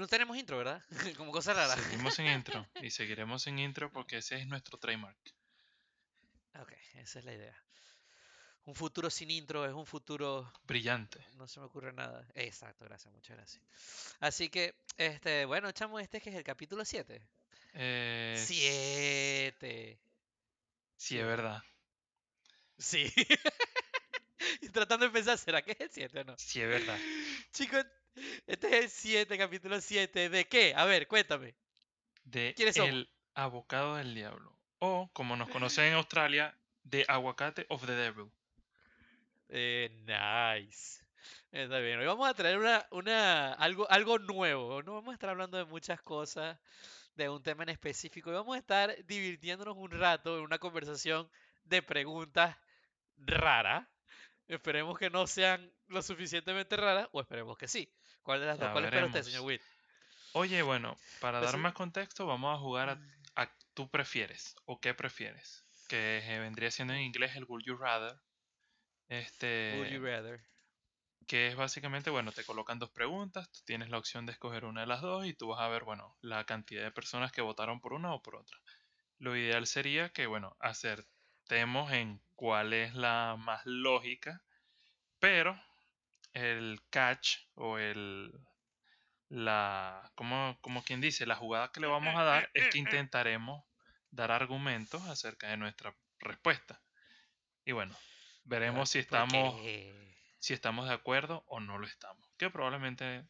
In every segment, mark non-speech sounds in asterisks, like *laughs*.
No tenemos intro, ¿verdad? *laughs* Como cosa rara. Seguimos en intro y *laughs* seguiremos en intro porque ese es nuestro trademark. Ok, esa es la idea. Un futuro sin intro es un futuro... Brillante. No se me ocurre nada. Exacto, gracias, muchas gracias. Así que, este, bueno, chamo, este que es el capítulo 7. Eh, 7. Sí, es verdad. Sí. *laughs* y tratando de pensar, ¿será que es el 7 o no? Sí, es verdad. Chicos, este es el 7, capítulo 7. ¿De qué? A ver, cuéntame. De ¿Quiénes somos? El Abocado del Diablo. O, como nos *laughs* conocen en Australia, de Aguacate of the Devil. Eh, nice. Está bien. Hoy vamos a traer una, una, algo, algo nuevo. No vamos a estar hablando de muchas cosas, de un tema en específico. Y vamos a estar divirtiéndonos un rato en una conversación de preguntas raras. Esperemos que no sean lo suficientemente raras, o esperemos que sí. ¿Cuál de las dos? ¿Cuál espera usted, señor Witt? Oye, bueno, para Pues dar sí. más contexto, vamos a jugar a, a tú prefieres o qué prefieres. Que eh, vendría siendo en inglés el Would You Rather. Este. Would you rather? que es básicamente, bueno, te colocan dos preguntas, tú tienes la opción de escoger una de las dos y tú vas a ver, bueno, la cantidad de personas que votaron por una o por otra. Lo ideal sería que, bueno, acertemos en cuál es la más lógica, pero el catch o el, la, como, como quien dice, la jugada que le vamos a dar es que intentaremos dar argumentos acerca de nuestra respuesta. Y bueno, veremos si estamos Porque- si estamos de acuerdo o no lo estamos. Que probablemente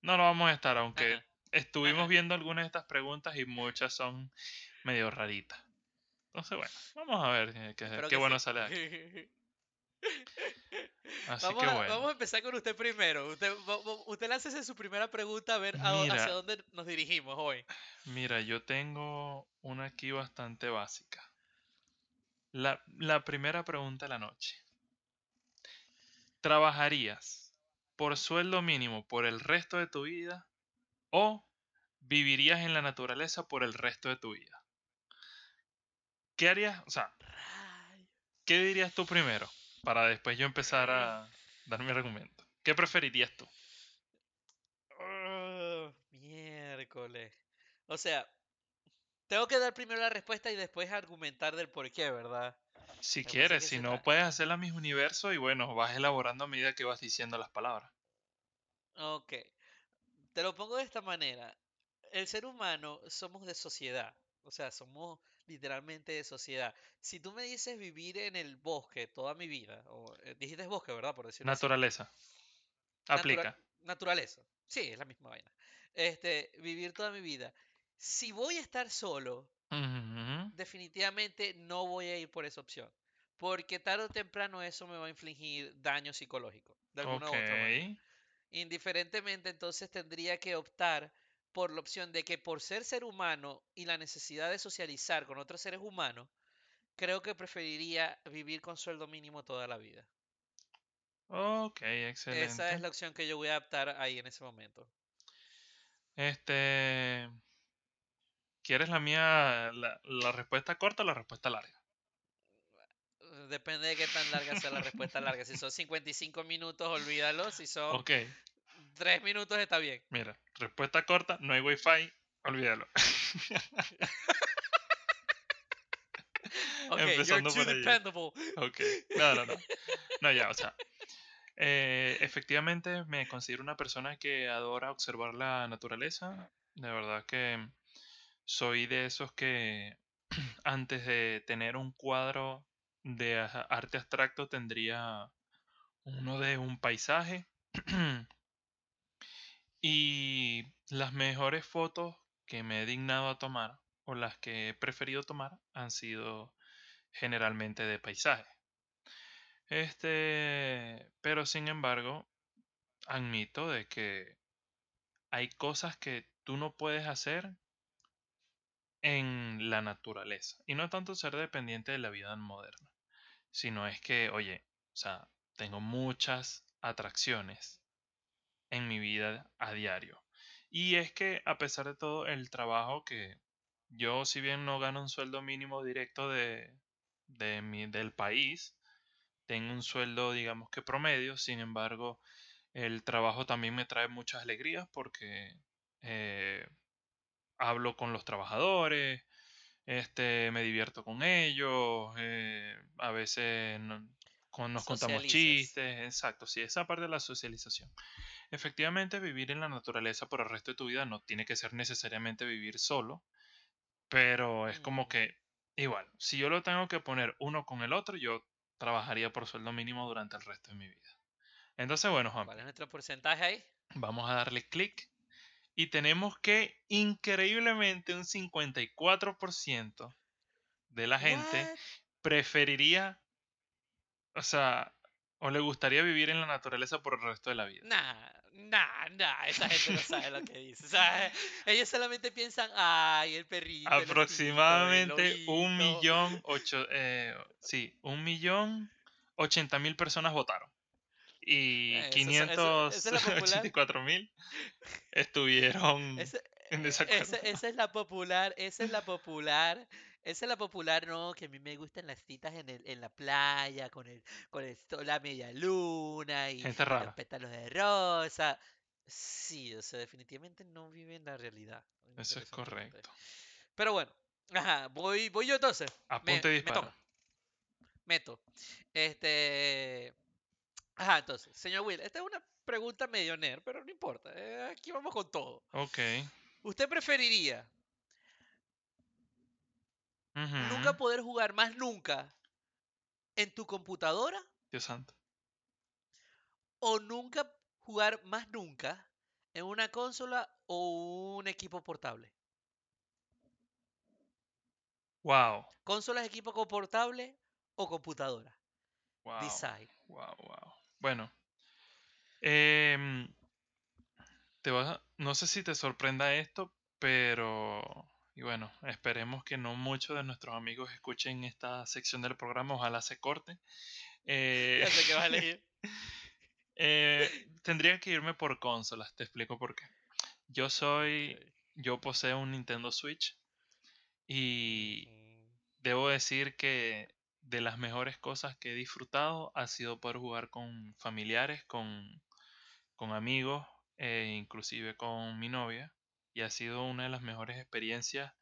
no lo vamos a estar, aunque Ajá. estuvimos Ajá. viendo algunas de estas preguntas y muchas son medio raritas. Entonces, bueno, vamos a ver qué, qué- bueno sí. sale de aquí. *laughs* Así Vamos que a, bueno. vamos a empezar con usted primero. Usted, usted láncese su primera pregunta a ver Mira. hacia dónde nos dirigimos hoy. Mira, yo tengo una aquí bastante básica. La, la primera pregunta de la noche. ¿Trabajarías por sueldo mínimo por el resto de tu vida o vivirías en la naturaleza por el resto de tu vida? ¿Qué harías? O sea. ¿qué dirías tú primero? Para después yo empezar a dar mi argumento. ¿Qué preferirías tú? Ah, miércoles. O sea, tengo que dar primero la respuesta y después argumentar del por qué, ¿verdad? Si Me quieres, si no puedes hacer la misma universo y bueno, vas elaborando a medida que vas diciendo las palabras. Ok. Te lo pongo de esta manera. El ser humano somos de sociedad. O sea, somos literalmente de sociedad. Si tú me dices vivir en el bosque toda mi vida, o eh, dijiste bosque, ¿verdad? Por decirlo así. Naturaleza. Natura- Aplica. naturaleza. Sí, es la misma vaina. Este, vivir toda mi vida. Si voy a estar solo, definitivamente no voy a ir por esa opción. Porque tarde o temprano eso me va a infligir daño psicológico. De alguna u otra manera. Indiferentemente, entonces tendría que optar por la opción de que por ser ser humano y la necesidad de socializar con otros seres humanos, creo que preferiría vivir con sueldo mínimo toda la vida. Ok, Esa es excelente. la opción que yo voy a optar ahí en ese momento. Este. ¿Quieres la mía, la, la respuesta corta o la respuesta larga? Depende de qué tan larga sea la respuesta larga. Si son *laughs* 55 minutos, olvídalo. Si son Ok, 3 minutos, está bien. mira, respuesta corta, no hay wifi, olvídalo. *laughs* Ok, you're Empezando too por dependable. Ok, no, no, no. No, ya, o sea. eh, efectivamente, me considero una persona que adora observar la naturaleza. De verdad que soy de esos que *clears throat* antes de tener un cuadro de arte abstracto tendría uno de un paisaje. *clears throat* Y las mejores fotos que me he dignado a tomar o las que he preferido tomar han sido generalmente de paisaje. Este, pero sin embargo, admito de que hay cosas que tú no puedes hacer en la naturaleza. Y no tanto ser dependiente de la vida moderna, sino es que, oye, o sea, tengo muchas atracciones en mi vida a diario. Y es que a pesar de todo el trabajo que yo, si bien no gano un sueldo mínimo directo de, de mi, del país, tengo un sueldo, digamos que promedio, sin embargo, el trabajo también me trae muchas alegrías porque eh, hablo con los trabajadores, este, me divierto con ellos, eh, a veces no- con- nos contamos chistes, exacto, sí, esa parte de la socialización. Efectivamente, vivir en la naturaleza por el resto de tu vida no tiene que ser necesariamente vivir solo, pero es como Ujú. que igual, si yo lo tengo que poner uno con el otro, yo trabajaría por sueldo mínimo durante el resto de mi vida. Entonces, bueno, ¿Cuál Juanpi, es nuestro porcentaje ahí? vamos a darle clic y tenemos que increíblemente un 54% de la gente preferiría, o sea, o le gustaría vivir en la naturaleza por el resto de la vida. Nah, nah, nah, esa gente no sabe lo que dice. O sea, *laughs* ellos solamente piensan, ay, el perrito, el osito, el Aproximadamente un millón *laughs* ocho, eh, sí, un millón ochenta mil personas votaron y Eh, Eso, eso- eso- esa es la popular. 584 mil *laughs* estuvieron Ese- en eh, desacuerdo. ese- esa es la popular, esa es la popular, esa es la popular, no, que a mí me gustan las citas en, el, en la playa, con el, con el sol, la media luna y, Gente y los pétalos de rosa. Sí, o sea, definitivamente no viven la realidad, eso es interesantemente. correcto. Pero bueno, ajá, voy, voy yo entonces. Me, Apunte y me toca, dispara. meto. Este, ajá, entonces, señor Will, esta es una pregunta medio nerd, pero no importa, eh, aquí vamos con todo. Ok. ¿Usted preferiría nunca poder jugar más nunca en tu computadora Dios santo. o nunca jugar más nunca en una consola o un equipo portable? Wow, Consolas, equipo portable o computadora. wow, Decide. wow, wow. Bueno, em, te vas a- no sé si te sorprenda esto, pero y bueno, esperemos que no muchos de nuestros amigos escuchen esta sección del programa, ojalá se corte. Eh, *laughs* Ya sé que vas a elegir. *laughs* eh, tendría que irme por consolas, te explico por qué. Yo soy, yo poseo un Nintendo Switch y debo decir que de las mejores cosas que he disfrutado ha sido poder jugar con familiares, con, con amigos, e inclusive con mi novia, y ha sido una de las mejores experiencias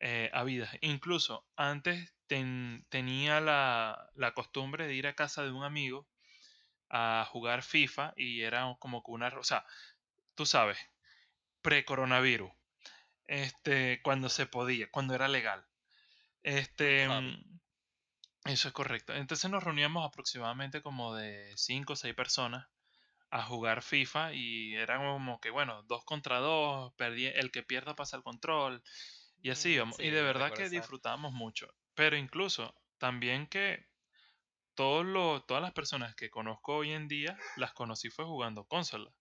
eh, habidas. Incluso antes ten- tenía la, la costumbre de ir a casa de un amigo a jugar FIFA y era como que una, o sea, tú sabes, pre-coronavirus, este, cuando se podía, cuando era legal. Este, mm, eso es correcto. Entonces nos reuníamos aproximadamente como de 5 o 6 personas a jugar FIFA y era como que, bueno, dos contra dos, perdí, el que pierda pasa el control y así Mm, íbamos. Y sí, de verdad que disfrutábamos mucho. Pero incluso también que todos lo- todas las personas que conozco hoy en día las conocí fue jugando consola.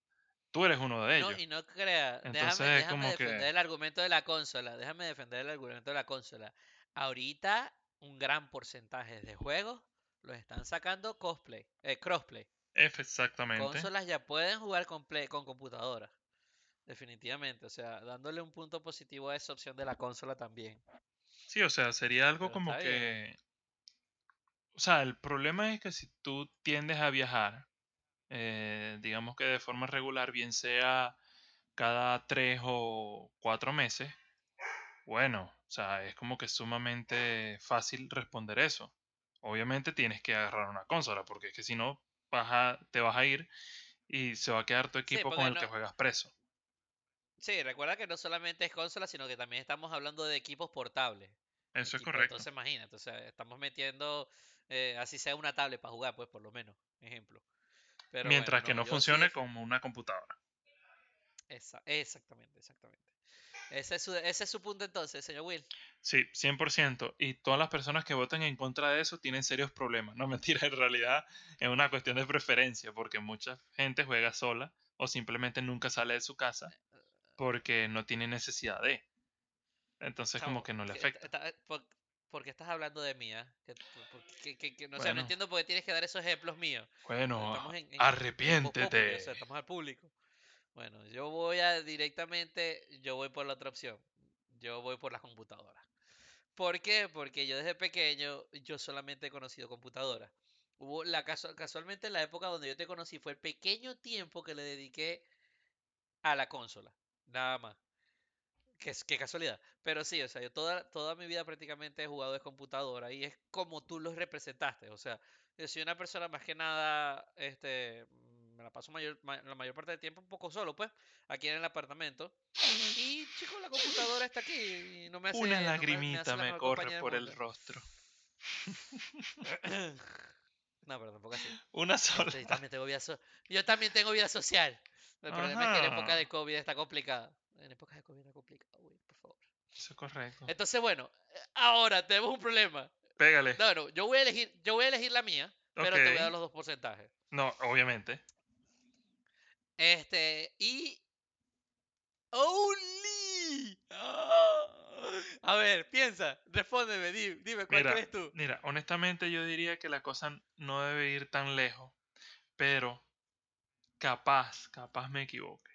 Tú eres uno de No, ellos. y no crea, déjame, Entonces es déjame como defender que, el argumento de la consola, déjame defender el argumento de la consola. Ahorita un gran porcentaje de juegos los están sacando cosplay, eh, crossplay. F exactamente. Consolas ya pueden jugar con, play- con computadoras, definitivamente. O sea, dándole un punto positivo a esa opción de la consola también. Sí, o sea, sería algo Pero como bien. que, o sea, el problema es que si tú tiendes a viajar, eh, digamos que de forma regular, bien sea cada tres o cuatro meses, bueno, o sea, es como que sumamente fácil responder eso. Obviamente tienes que agarrar una consola, porque es que si no, vas a- te vas a ir y se va a quedar tu Sí, equipo con el no. que juegas preso. Sí, recuerda que no solamente es consola, sino que también estamos hablando de equipos portables. Eso es correcto. entonces imagínate, o sea, estamos metiendo, eh, así sea una tablet para jugar, pues por lo menos, ejemplo. Pero bueno, Mientras que no, sí, funcione def- como una computadora. esa, exactamente, exactamente. Ese es, su, ese es su punto entonces, señor Will. Sí, 100%. Y todas las personas que voten en contra de eso tienen serios problemas. No mentira, en realidad es una cuestión de preferencia, porque mucha gente juega sola o simplemente nunca sale de su casa porque no tiene necesidad de. Entonces como que no le afecta. por, ¿por qué estás hablando de mí? ah? Que, que- que- que- no, o sea, no Bueno, entiendo por qué tienes que dar esos ejemplos míos. bueno, en, en, en o sea, arrepiéntete. estamos al público. Bueno, yo voy a directamente, yo voy por la otra opción. Yo voy por las computadoras. ¿Por qué? Porque yo desde pequeño, yo solamente he conocido computadoras. Hubo la casu- casualmente la época donde yo te conocí fue el pequeño tiempo que le dediqué a la consola. nada más. Qué, qué casualidad. Pero sí, o sea, yo toda, toda mi vida prácticamente he jugado de computadora y es como tú los representaste. O sea, yo soy una persona más que nada, este, me la paso mayor, la mayor parte del tiempo un poco solo, pues, aquí en el apartamento. Y, chicos, la computadora está aquí y no me hace... Una no me- me lagrimita hace me corre por el rostro. *coughs* No, pero tampoco así. Una sola. yo también tengo vida so- yo también tengo vida social. El problema es que en época Ajá. de COVID está complicada. En época de COVID está complicado, güey, por favor. Eso es correcto. Entonces, bueno, ahora tenemos un problema. Pégale. No, no, yo voy a elegir, yo voy a elegir la mía, pero te voy a dar los dos porcentajes. No, obviamente. Este, y. ¡Only! ¡Ah! A ver, piensa, respóndeme, di- dime, ¿cuál Mira, crees tú? mira, honestamente yo diría que la cosa no debe ir tan lejos, pero capaz, capaz me equivoque.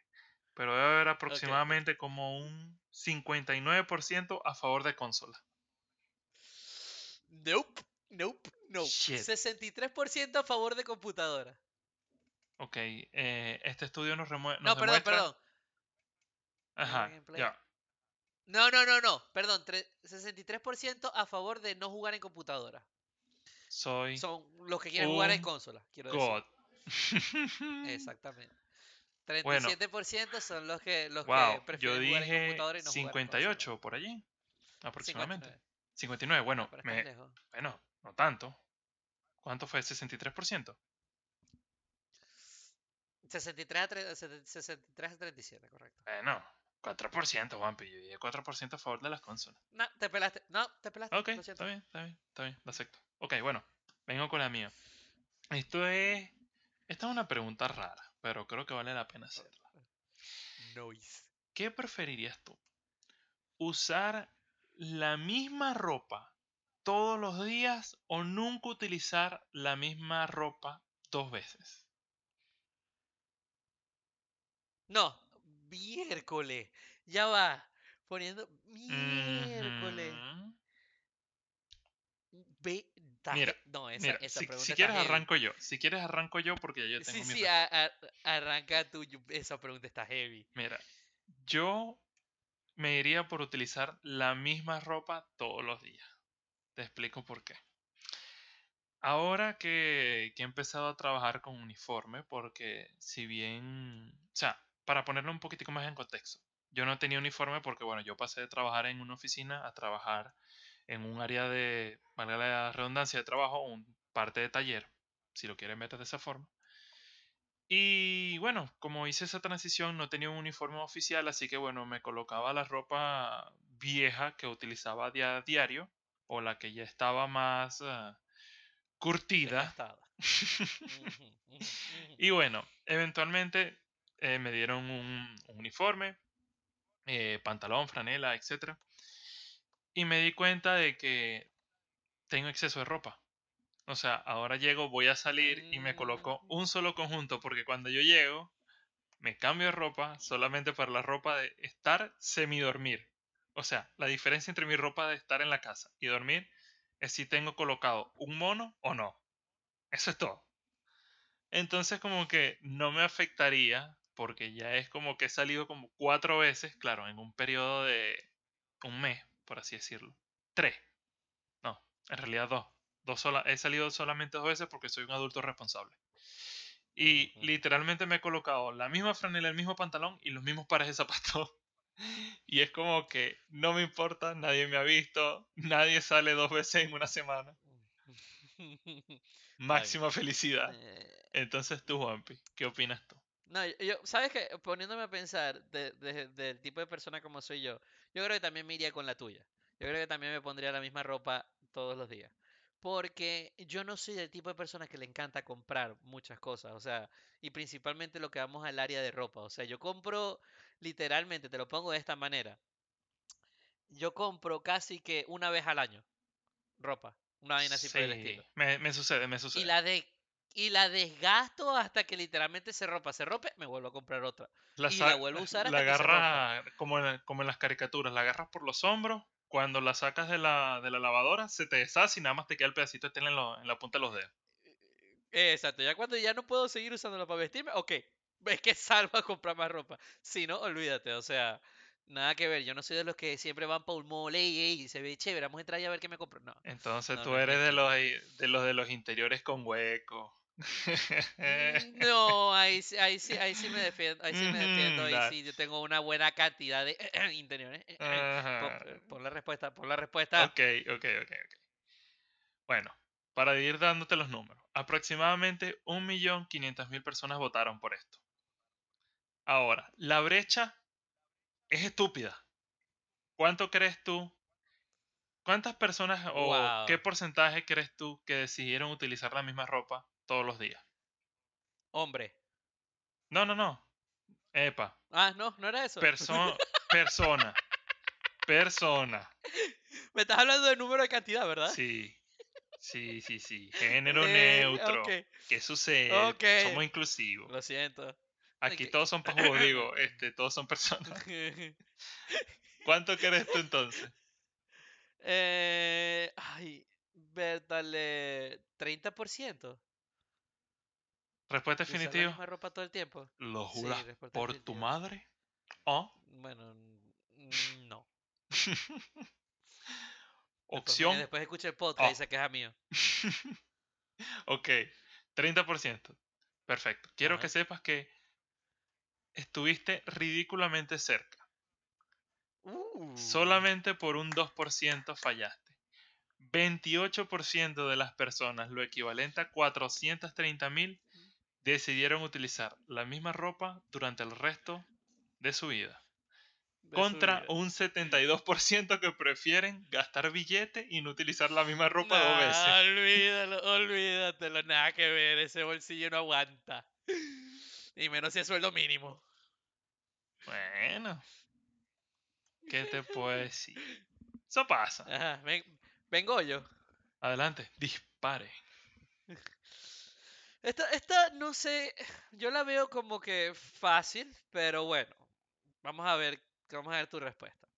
Pero debe haber aproximadamente como un 59% a favor de consola. Nope, nope, nope. Shit. 63% a favor de computadora. Ok, eh, este estudio nos, remue- No, perdón, demuestra... perdón. Ajá, ya. No, no, no, no, perdón. tre- 63% a favor de no jugar en computadora. Soy Son los que quieren jugar en consola, quiero decir. God. *laughs* Exactamente. Bueno. 37% son los que los Wow, que yo prefieren jugar en computadora y no jugar en consola. 58 por allí, aproximadamente. 59. 59, bueno, estás me, bueno, no tanto. ¿Cuánto fue? 63%. 63 a, tre- 63 a 37, correcto. Bueno, 4%, Juanpi. Yo dije 4% a favor de las consolas. No, te pelaste. No, te pelaste. Ok, bien, está bien, está bien, lo acepto. Ok, bueno, vengo con la mía. Esto es. Esta es una pregunta rara, pero creo que vale la pena hacerla. Noise. ¿Qué preferirías tú? ¿Usar la misma ropa todos los días o nunca utilizar la misma ropa dos veces? No, miércoles. Ya va. Poniendo. Miércoles. Ve. Mira, no, esa, Mira, esa si, pregunta si quieres heavy. arranco yo. Si quieres arranco yo porque ya yo tengo Sí, mi sí, respuesta. a- a- arranca tú. Esa pregunta está heavy. Mira, yo me iría por utilizar la misma ropa todos los días. Te explico por qué. Ahora que, que he empezado a trabajar con uniforme, porque si bien, o sea, para ponerlo un poquitico más en contexto, yo no tenía uniforme porque, bueno, yo pasé de trabajar en una oficina a trabajar en un área de, valga la redundancia, de trabajo, un parte de taller, si lo quieren ver de esa forma. Y bueno, como hice esa transición, no tenía un uniforme oficial, así que bueno, me colocaba la ropa vieja que utilizaba a diario, o la que ya estaba más ah, curtida. *laughs* Y bueno, eventualmente eh, me dieron un, un uniforme, eh, pantalón, franela, etc. Y me di cuenta de que tengo exceso de ropa. O sea, ahora llego, voy a salir y me coloco Mm. un solo conjunto porque cuando yo llego, me cambio de ropa solamente para la ropa de estar semidormir. O sea, la diferencia entre mi ropa de estar en la casa y dormir es si tengo colocado un mono o no. Eso es todo. Entonces como que no me afectaría porque ya es como que he salido como cuatro veces, claro, en un periodo de un mes, por así decirlo. Tres. No, en realidad dos. dos sola he salido solamente dos veces porque soy un adulto responsable. Y literalmente me he colocado la misma franela, el mismo pantalón y los mismos pares de zapatos. *laughs* Y es como que no me importa, nadie me ha visto, nadie sale dos veces en una semana. *laughs* Máxima felicidad. Eh, Entonces tú, Juanpi, ¿qué opinas tú? No, yo, ¿sabes qué? Poniéndome a pensar de- de- del tipo de persona como soy yo, yo creo que también me iría con la tuya. Yo creo que también me pondría la misma ropa todos los días. Porque yo no soy del tipo de persona que le encanta comprar muchas cosas. O sea, y principalmente lo que vamos al área de ropa. O sea, yo compro literalmente, te lo pongo de esta manera. Yo compro casi que una vez al año ropa. Una vaina así por el Sí, estilo. me, me sucede, me Y sucede. la de y la desgasto hasta que literalmente se rompa. Se rompe, me vuelvo a comprar otra. La, y la vuelvo a usar la hasta que se rompa. como en, como en las caricaturas, la agarras por los hombros, cuando la sacas de la, de la lavadora se te deshace y nada más te queda el pedacito de tela en, lo- en la punta de los dedos. Exacto, ya cuando ya no puedo seguir usándolo para vestirme, ok, es que *laughs* salva comprar más ropa. Si no, olvídate, o sea, nada que ver. Yo no soy de los que siempre van para un mall, ey, ey, se ve chévere, vamos a entrar y a ver qué me compro. No, Entonces no, tú no eres de los, de los de los interiores con hueco. *laughs* Mm, No, ahí, sí- ahí, sí, ahí sí me defiendo, ahí sí me defiendo, ahí sí yo tengo una buena cantidad de *clears throat* interiores. Pon, Ajá. pon la respuesta, pon la respuesta. Ok, ok, ok, ok. Bueno, para ir dándote los números, aproximadamente 1.500.000 personas votaron por esto. Ahora, la brecha es estúpida. ¿Cuánto crees tú? ¿Cuántas personas o qué porcentaje crees tú que decidieron utilizar la misma ropa todos los días? Hombre. No, no, no. Epa. Ah, no, no era eso. Perso *laughs* persona. Persona. Me estás hablando de número de cantidad, ¿verdad? Sí. Sí, sí, sí. *laughs* Género Eh, neutro. ok, ¿Qué sucede? ok. Somos inclusivos. Lo siento. Aquí todos son *laughs* pajudos, digo, este, todos son personas. ¿Cuánto crees tú entonces? eh, ay, Bertale, 30%. Respuesta la definitiva. ropa todo el tiempo. ¿Lo juras por tu madre? ¿O Bueno, mm, no. *laughs* Opción? después escucha el podcast y Oh. dice que es mío. *laughs* ok, 30%. Perfecto. Quiero que sepas que estuviste ridículamente cerca. Uh, Solamente por un 2% fallaste. 28% de las personas, lo equivalente a 430 mil, decidieron utilizar la misma ropa durante el resto de su vida. de su Contra vida. un 72% que prefieren gastar billete y no utilizar la misma ropa dos veces. olvídalo, olvídatelo, nada que ver, ese bolsillo no aguanta. Y menos si es sueldo mínimo. Bueno, ¿qué te puedo *laughs* decir? Eso pasa. Ajá, ven, vengo yo. Adelante, dispare. *laughs* Esta, esta, no sé, yo la veo como que fácil, pero bueno, vamos a ver, vamos a ver tu respuesta.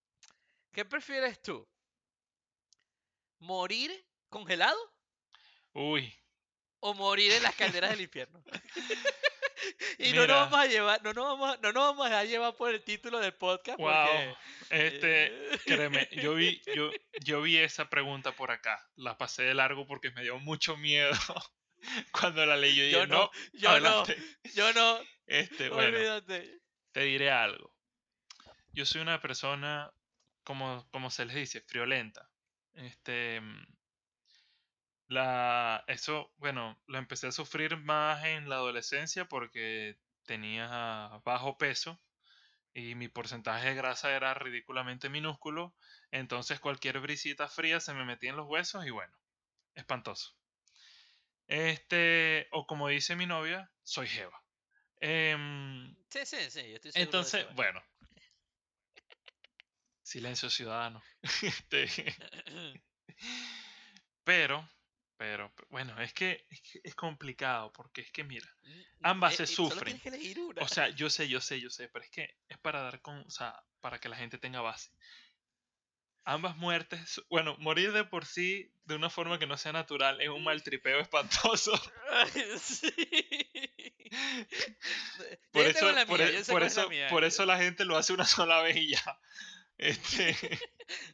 ¿Qué prefieres tú? ¿Morir congelado Uy, o morir en las calderas del *laughs* infierno? *laughs* y no nos vamos a llevar, no nos vamos, a- no nos vamos a dejar llevar por el título del podcast wow. porque Este, eh, créeme, yo vi, yo, *laughs* yo vi esa pregunta por acá. La pasé de largo porque me dio mucho miedo *laughs* cuando la leí. Yo dije, yo no, no, yo adelante. no, yo no, *laughs* Este, bueno, olvídate. te diré algo. Yo soy una persona, como, como se les dice, friolenta. Este, mm, la, eso, bueno, lo empecé a sufrir más en la adolescencia porque tenía bajo peso y mi porcentaje de grasa era ridículamente minúsculo. Entonces cualquier brisita fría se me metía en los huesos y bueno, espantoso. Este, o como dice mi novia, soy Jeva. Em, Sí, sí, sí, yo estoy seguro entonces, bueno. Silencio ciudadano. *laughs* Este, *laughs* pero, pero, bueno, es que, es que es complicado porque es que mira, ambas se Eh, eh, sufren. que elegir una. o sea, yo sé, yo sé, yo sé, pero es que es para dar con, o sea, para que la gente tenga base. Ambas muertes, bueno, morir de por sí de una forma que no sea natural es un maltripeo espantoso. sí. Por eso, la por, mía, yo sé por cuál es la eso, mía. por eso la gente lo hace una sola vez y ya. *laughs* Este,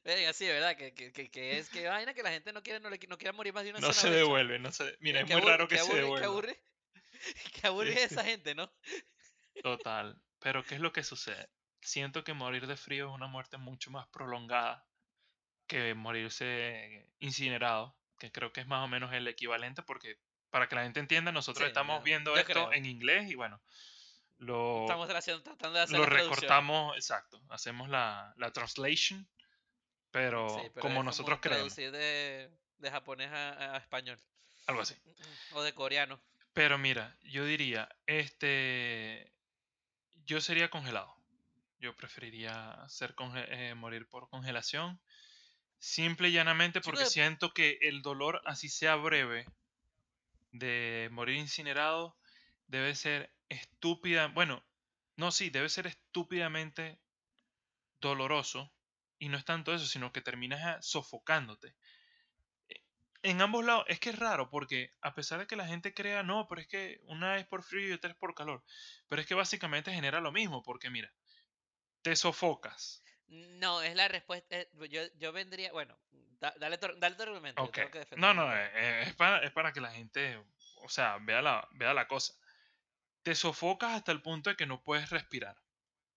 Venga, sí, ¿verdad? Que, que, que, que es que vaina que la gente no quiere, no, le, no quiere morir más de una no sola se vez, devuelve, no se, mira, es muy aburre- raro que qué se aburre- devuelva. Qué aburre, *laughs* qué aburre Este. esa gente, ¿no? Total. Pero ¿qué es lo que sucede? Siento que morir de frío es una muerte mucho más prolongada que morirse incinerado, que creo que es más o menos el equivalente porque para que la gente entienda, nosotros Sí, estamos viendo esto creo. en inglés y bueno, lo, Estamos tratando de hacer lo recortamos, exacto, hacemos la, la translation, pero, Sí, pero como nosotros creemos, traducir de, de japonés a, a español. algo así. O de coreano. Pero mira, yo diría, este, yo sería congelado. Yo preferiría ser conge- eh, morir por congelación. Simple y llanamente porque siento que el dolor, así sea breve, de morir incinerado, debe ser estúpida. Bueno, no, sí, debe ser estúpidamente doloroso. Y no es tanto eso, sino que terminas ah, sofocándote. Eh, en ambos lados, es que es raro porque a pesar de que la gente crea, no, pero es que una es por frío y otra es por calor, pero es que básicamente genera lo mismo, porque mira, te sofocas. No, es la respuesta. eh, Yo, yo vendría. Bueno, da- dale, tu, dale tu argumento. No, no, punto. eh, eh, es para, es para que la gente, o sea, vea la, vea la cosa. Te sofocas hasta el punto de que no puedes respirar.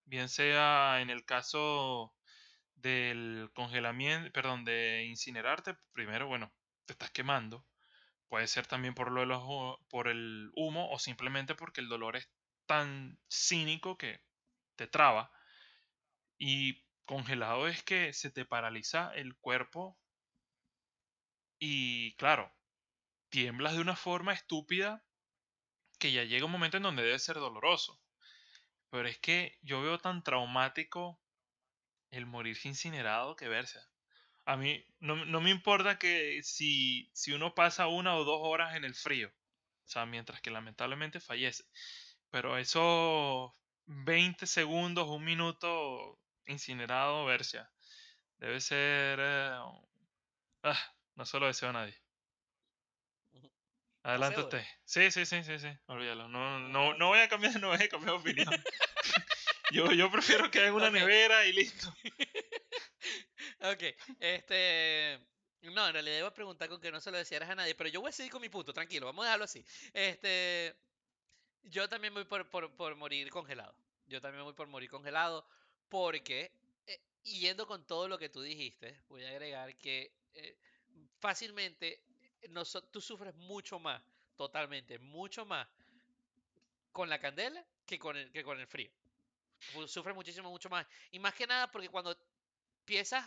Bien sea en el caso del congelamiento, perdón, de incinerarte, primero, bueno, te estás quemando. Puede ser también por, lo de los por el humo o simplemente porque el dolor es tan cínico que te traba. Y congelado es que se te paraliza el cuerpo y, claro, tiemblas de una forma estúpida que ya llega un momento en donde debe ser doloroso. Pero es que yo veo tan traumático el morirse incinerado que verse. A mí no, no me importa que si, si uno pasa una o dos horas en el frío, o sea, mientras que lamentablemente fallece. Pero esos 20 segundos, un minuto incinerado, Bercia, debe ser... eh, ah, no se lo deseo a nadie. Adelante usted. Sí, sí, sí, sí, sí. Olvídalo. No, no, no voy a cambiar, *laughs* no voy a cambiar de opinión. *laughs* yo, yo prefiero que en una nevera y listo. *laughs* Ok, este. No, en realidad iba a preguntar con que no se lo decieras a nadie, pero yo voy a seguir con mi punto, tranquilo, vamos a dejarlo así. Este. Yo también voy por, por, por morir congelado. Yo también voy por morir congelado, porque, eh, yendo con todo lo que tú dijiste, voy a agregar que eh, fácilmente eh, noso- tú sufres mucho más, totalmente, mucho más con la candela que con el, que con el frío. Sufres muchísimo, mucho más. Y más que nada porque cuando empiezas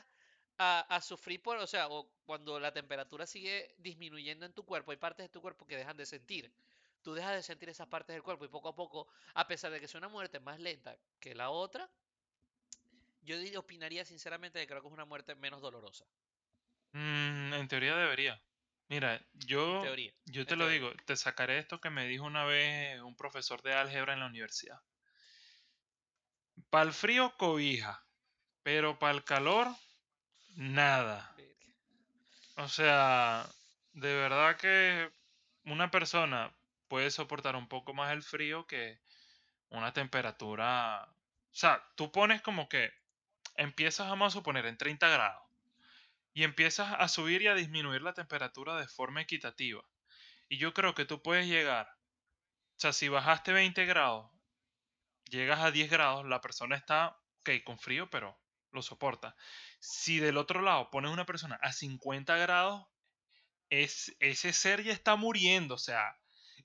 a, a sufrir por, o sea, o cuando la temperatura sigue disminuyendo en tu cuerpo, hay partes de tu cuerpo que dejan de sentir. Tú dejas de sentir esas partes del cuerpo y poco a poco, a pesar de que sea una muerte más lenta que la otra, yo opinaría sinceramente que creo que es una muerte menos dolorosa, Mm, en teoría debería. Mira, yo, teoría. yo te lo teoría. digo, te sacaré esto que me dijo una vez un profesor de álgebra en la universidad. Para el frío, cobija, pero para el calor, nada. O sea, de verdad que una persona puede soportar un poco más el frío que una temperatura. O sea, tú pones como que empiezas, vamos a suponer, en 30 grados y empiezas a subir y a disminuir la temperatura de forma equitativa. Y yo creo que tú puedes llegar, o sea, si bajaste 20 grados, llegas a 10 grados, la persona está, ok, con frío, pero lo soporta. Si del otro lado pones una persona a 50 grados, es, ese ser ya está muriendo, o sea,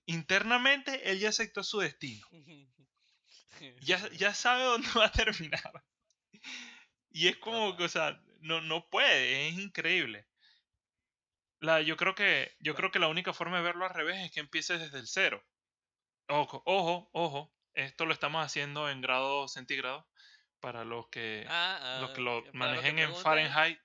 internamente él ya aceptó su destino. *laughs* Ya, ya sabe dónde *laughs* va a terminar. Y es como que, o sea, no, no puede, es increíble. La, yo creo que, yo creo que la única forma de verlo al revés es que empieces desde el cero. Ojo, ojo, ojo. Esto lo estamos haciendo en grado centígrado para los que, Ah, los que ah, lo que manejen en Fahrenheit.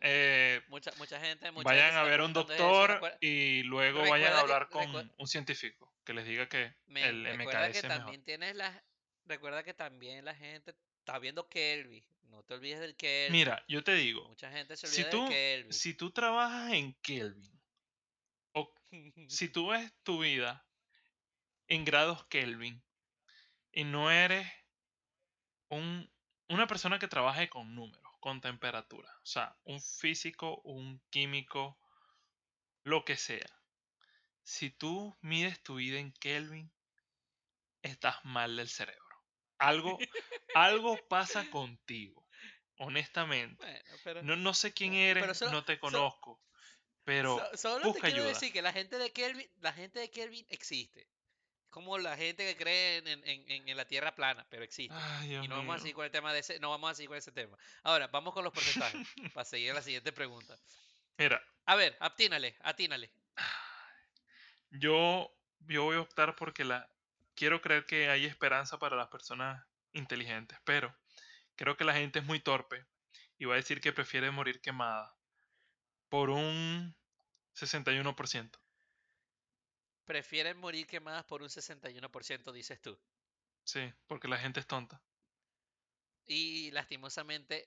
eh, mucha, mucha gente, mucha gente vayan a ver a un doctor recuerda- y luego vayan a recuerda que- hablar con un científico que les diga que Men, el recuerda MKS que es mejor. también tienes la, recuerda que también la gente está viendo Kelvin. No te olvides del Kelvin. Mira, yo te digo, Mucha gente se si tú, del Kelvin. si tú trabajas en Kelvin, o *laughs* si tú ves tu vida en grados Kelvin y no eres un, una persona que trabaje con números, con temperatura, o sea, un físico, un químico, lo que sea. Si tú mides tu vida en Kelvin, estás mal del cerebro. Algo, algo pasa contigo, honestamente. Bueno, pero No, no sé quién pero eres, solo- no te conozco, pero so- solo busca te quiero ayuda. decir que la gente de Kelvin, la gente de Kelvin existe. Como la gente que cree en, en- en- en la Tierra plana, pero existe. Ay, Y no vamos a seguir con el tema de ese, no vamos a seguir con ese tema. Ahora, vamos con los porcentajes, *laughs* para seguir a la siguiente pregunta. Mira, A ver, atínale, atínale. yo, yo voy a optar porque la, quiero creer que hay esperanza para las personas inteligentes, pero creo que la gente es muy torpe y va a decir que prefiere morir quemada por un 61%. Prefieren morir quemadas por un 61%, dices tú. Sí, porque la gente es tonta. Y lastimosamente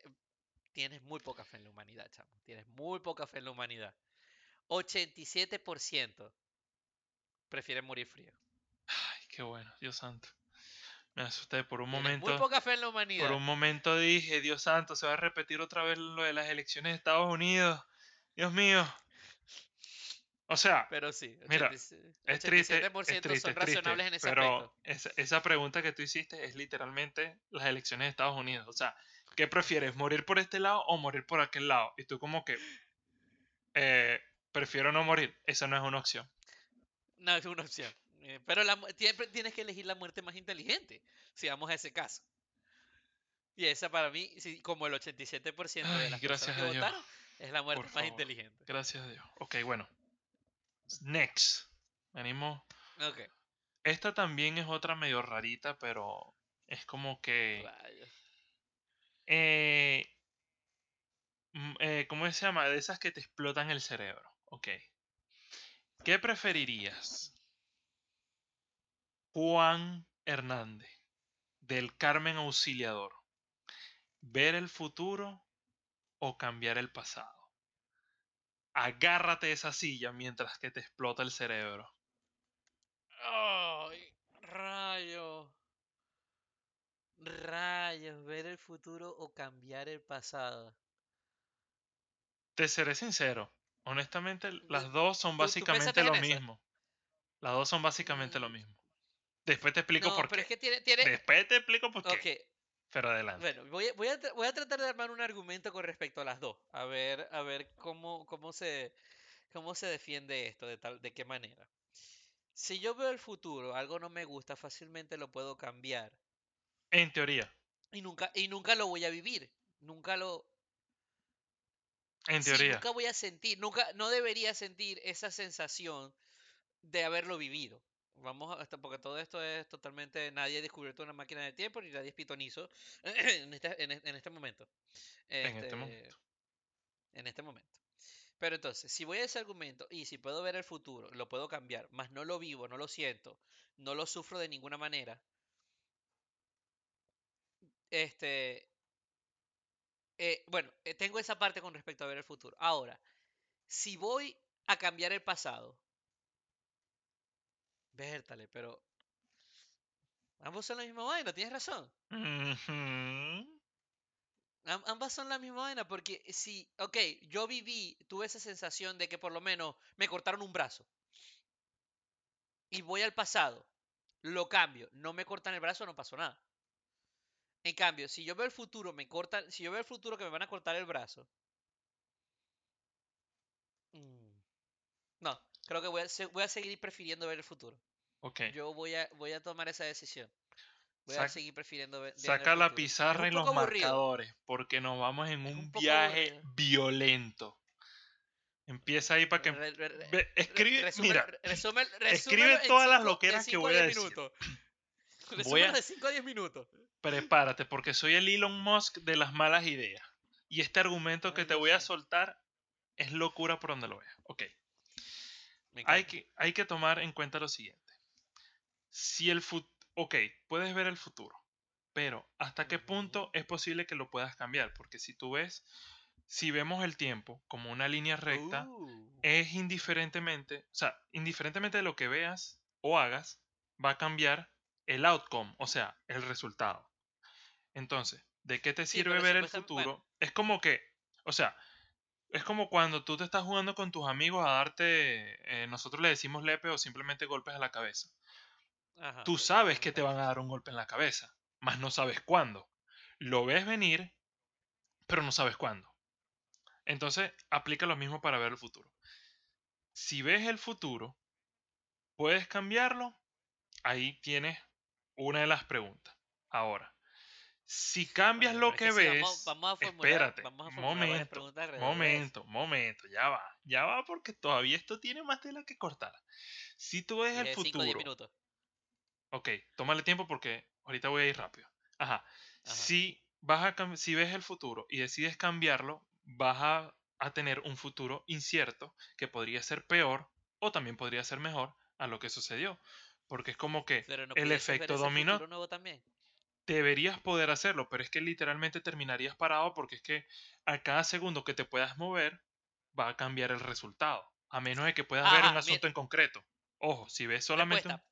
tienes muy poca fe en la humanidad, chamo. Tienes muy poca fe en la humanidad. 87% prefieren morir frío. Qué bueno, Dios santo. Me asusté por un momento. muy poca fe en la Por humanidad. un momento dije, Dios santo, se va a repetir otra vez lo de las elecciones de Estados Unidos. Dios mío. O sea, Pero sí, Mira, 86 es triste, es 87% triste, son es triste, razonables en ese pero aspecto. esa, esa pregunta que tú hiciste es literalmente las elecciones de Estados Unidos. O sea, ¿qué prefieres, morir por este lado o morir por aquel lado? Y tú como que, eh, prefiero no morir. Esa no es una opción. No es una opción. Eh, Pero la siempre tienes que elegir la muerte más inteligente, si vamos a ese caso. Y esa para mí, sí, como el 87% de Ay, las gracias personas que a Dios. votaron, es la muerte Por más favor. inteligente. Gracias a Dios. Ok, bueno. Next. Venimos. Ok. Esta también es otra medio rarita, pero es como que... rayos. Eh, mm, eh, ¿Cómo se llama? De esas que te explotan el cerebro. Ok. ¿Qué preferirías? Juan Hernández, del Carmen Auxiliador. ¿Ver el futuro o cambiar el pasado? Agárrate esa silla mientras que te explota el cerebro. Ay, rayos. Rayos, ver el futuro o cambiar el pasado. Te seré sincero. Honestamente, las dos son ¿tú- tú básicamente lo mismo. Las dos son básicamente lo Mm, mismo. Después te explico No, por pero qué. es que tiene, tiene... Después te explico por qué. Pero adelante. Bueno, voy a, voy, a, voy a tratar de armar un argumento con respecto a las dos. A ver, a ver cómo, cómo se, cómo se defiende esto, de tal, de qué manera. Si yo veo el futuro, algo no me gusta, fácilmente lo puedo cambiar. En teoría. Y nunca, y nunca lo voy a vivir. Nunca lo. En sí, teoría. nunca voy a sentir, nunca, no debería sentir esa sensación de haberlo vivido. Vamos a, porque todo esto es totalmente, nadie ha descubierto una máquina de tiempo ni nadie es pitonizo *clears throat* en este, en, en este momento. En este Este, momento. En este momento. Pero entonces, si voy a ese argumento y si puedo ver el futuro, lo puedo cambiar, más no lo vivo, no lo siento, no lo sufro de ninguna manera. Este, eh, bueno, eh, tengo esa parte con respecto a ver el futuro. Ahora, si voy a cambiar el pasado, vértale, pero ambos son la misma vaina, tienes razón. Am- Ambas son la misma vaina porque si, ok, yo viví, tuve esa sensación de que por lo menos me cortaron un brazo y voy al pasado, lo cambio, no me cortan el brazo, no pasó nada. En cambio, si yo veo el futuro, me cortan, si yo veo el futuro que me van a cortar el brazo, mm, no, creo que voy a, se- voy a seguir prefiriendo ver el futuro. Ok. Yo voy a, voy a tomar esa decisión. Voy a seguir prefiriendo ver, Saca la pizarra y los aburrido. marcadores, porque nos vamos en un, viaje aburrido. violento. Empieza ahí para que... Re- re- re- Ve, escribe, mira, re- resume- escribe todas las cinco- en loqueras que voy a 10 decir. minutos. *laughs* Voy a- de 5 a 10 minutos. prepárate, porque soy el Elon Musk de las malas ideas. Y este argumento que te voy a soltar es locura por donde lo veas. Ok. Hay que, hay que tomar en cuenta lo siguiente. Si el futuro... Ok, puedes ver el futuro, pero ¿hasta qué punto es posible que lo puedas cambiar? Porque si tú ves, si vemos el tiempo como una línea recta, Uh, es indiferentemente, o sea, indiferentemente de lo que veas o hagas, va a cambiar el outcome, o sea, el resultado. Entonces, ¿de qué te sirve ver el futuro? bueno. Es como que, o sea, es como cuando tú te estás jugando con tus amigos a darte, eh, nosotros le decimos lepe o simplemente golpes a la cabeza. Ajá, Tú sabes que te van a dar un golpe en la cabeza, mas no sabes cuándo. Lo ves venir, pero no sabes cuándo. Entonces, aplica lo mismo para ver el futuro. Si ves el futuro, ¿puedes cambiarlo? Ahí tienes una de las preguntas. Ahora, si cambias Bueno, lo es que si ves, vamos, vamos a formular, espérate, vamos a formular varias momento, momento, momento, ya va, ya va porque todavía esto tiene más tela que cortar. Si tú ves el Dije 5 o 10 futuro. Ok, tómale tiempo porque ahorita voy a ir rápido. Ajá. Ajá. Si, vas a cam- si ves el futuro y decides cambiarlo, vas a, a tener un futuro incierto que podría ser peor o también podría ser mejor a lo que sucedió. Porque es como que Pero no el ver efecto ese dominó. futuro nuevo también. deberías poder hacerlo, pero es que literalmente terminarías parado porque es que a cada segundo que te puedas mover va a cambiar el resultado. A menos de que puedas ver un asunto en concreto. Ojo, si ves solamente un... respuesta.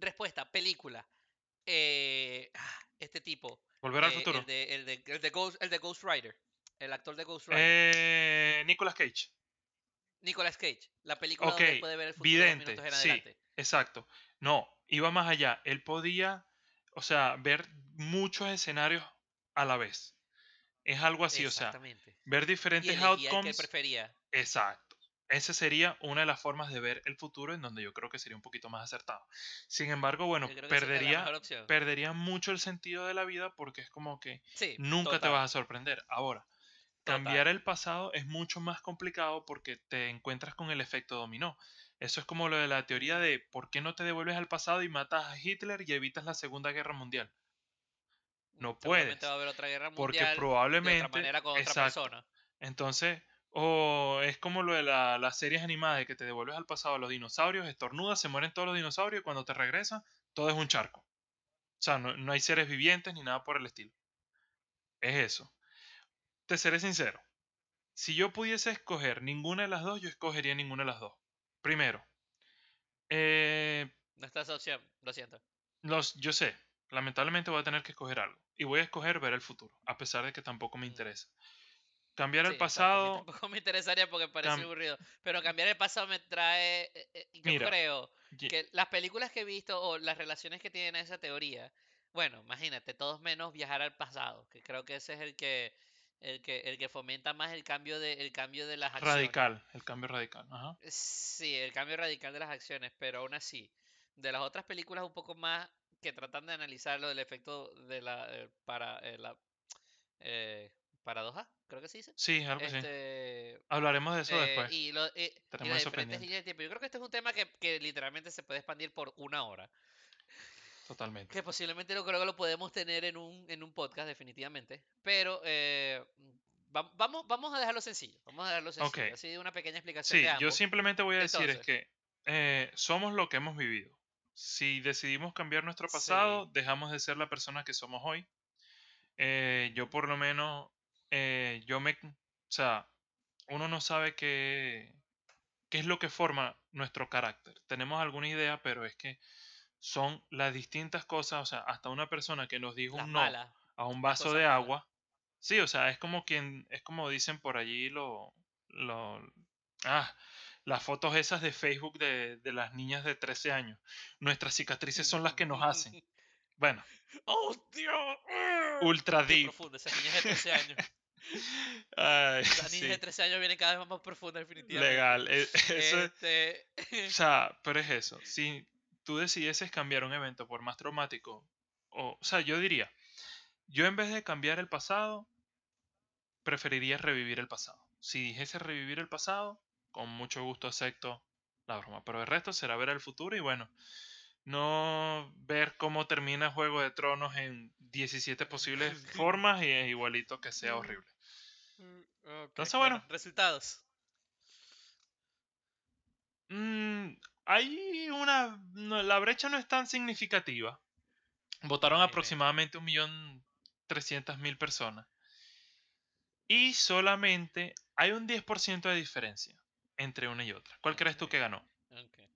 Re- respuesta, película. Eh, ah, este tipo. Volver al eh, futuro. el, de, el, de, el, de Ghost, el de Ghost Rider. El actor de Ghost Rider. Eh, Nicolas Cage. Nicolas Cage. La película Ok, donde puede ver el futuro vidente, en sí, adelante. exacto. No, iba más allá. Él podía, o sea, ver muchos escenarios a la vez. Es algo así, o sea, ver Y diferentes el que outcomes. prefería. Exacto. Esa sería una de las formas de ver el futuro en donde yo creo que sería un poquito más acertado. Sin embargo, bueno, perdería, perdería mucho el sentido de la vida porque es como que Sí, nunca te vas a sorprender. Ahora, cambiar el pasado es mucho más complicado porque te encuentras con el efecto dominó. Eso es como lo de la teoría de por qué no te devuelves al pasado y matas a Hitler y evitas la Segunda Guerra Mundial. No puedes, va a haber otra guerra porque mundial de otra probablemente, manera con otra exacto. persona. Entonces, o es como lo de la- las series animadas de que te devuelves al pasado a los dinosaurios, estornudas, se mueren todos los dinosaurios y cuando te regresas, todo es un charco. O sea, no, no hay seres vivientes ni nada por el estilo. Es eso. Te seré sincero. Si yo pudiese escoger ninguna de las dos, yo escogería ninguna de las dos. Primero, eh, No está esa opción, lo siento. los, yo sé, lamentablemente voy a tener que escoger algo. Y voy a escoger ver el futuro, a pesar de que tampoco me Mm. Cambiar Sí, el. A pasado, tampoco *laughs* me interesaría porque parece cam- aburrido. Pero cambiar el pasado me trae. eh, eh, Yo mira, creo que las películas que he visto o las relaciones que tienen esa teoría. Bueno, imagínate, todos menos viajar al pasado. Que creo que ese es el que. El que, el que fomenta más el cambio de, el cambio de las acciones. radical, el cambio radical. Ajá. Sí, el cambio radical de las acciones, pero aún así, de las otras películas un poco más que tratan de analizar lo del efecto de la eh, para eh, la eh, paradoja, creo que se dice. Sí, algo así. Este Hablaremos de eso eh, después. y, lo, eh, y las diferentes líneas de tiempo. Yo creo que este es un tema que, que literalmente se puede expandir por una hora. Totalmente. Que posiblemente lo creo que lo podemos tener en un, en un podcast, definitivamente. Pero eh, va- vamos, vamos a dejarlo sencillo. Vamos a dejarlo sencillo. Ok. Así una pequeña explicación Sí, de yo simplemente voy a decir es que eh, somos lo que hemos vivido. Si decidimos cambiar nuestro pasado, sí, dejamos de ser la persona que somos hoy. Eh, yo por lo menos, eh, yo me, o sea, uno no sabe qué, qué es lo que forma nuestro carácter. Tenemos alguna idea, pero es que son las distintas cosas, o sea, hasta una persona que nos dijo las un no malas, a un vaso de malas. agua, sí, o sea, es como quien, es como dicen por allí lo, lo, ah, las fotos esas de Facebook de, de las niñas de 13 años. Nuestras cicatrices son las que nos hacen. *laughs* Bueno, ¡Oh, Dios! ultra Qué deep. profundo, esas niñas de 13 años. *laughs* Ay, Las niñas de sí, 13 años vienen cada vez más profundas, definitivamente. legal. e- *laughs* es, Este. o *laughs* sea, pero es eso. Si tú decidieses cambiar un evento por más traumático, o, o sea, yo diría, yo en vez de cambiar el pasado, preferiría revivir el pasado. Si dijese revivir el pasado, con mucho gusto acepto la broma. Pero el resto será ver el futuro y bueno, no ver cómo termina Juego de Tronos en 17 posibles *laughs* formas y es igualito que sea horrible. Ok, Entonces, bueno. Resultados. Mm, hay una... no, la brecha no es tan significativa. Votaron aproximadamente 1.300.000 personas. Y solamente hay un 10% de diferencia entre una y otra. ¿Cuál crees tú que ganó? ok.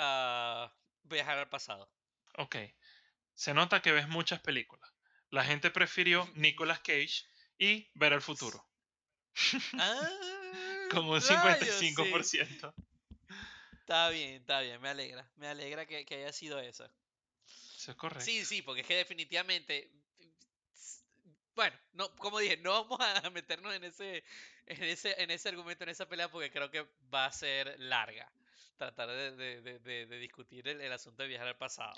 Ah, viajar al pasado. Ok. Se nota que ves muchas películas. La gente prefirió Nicolas Cage y ver el futuro. *laughs* Ah, Como un rayos, sí. 55%. Está bien, está bien, me alegra. Me alegra que, que haya sido eso. Eso es correcto. Sí, sí, porque es que definitivamente. Bueno, no, como dije, no vamos a meternos en ese, en ese, en ese argumento, en esa pelea, porque creo que va a ser larga. Tratar de, de- de- de- de discutir el, el asunto de viajar al pasado.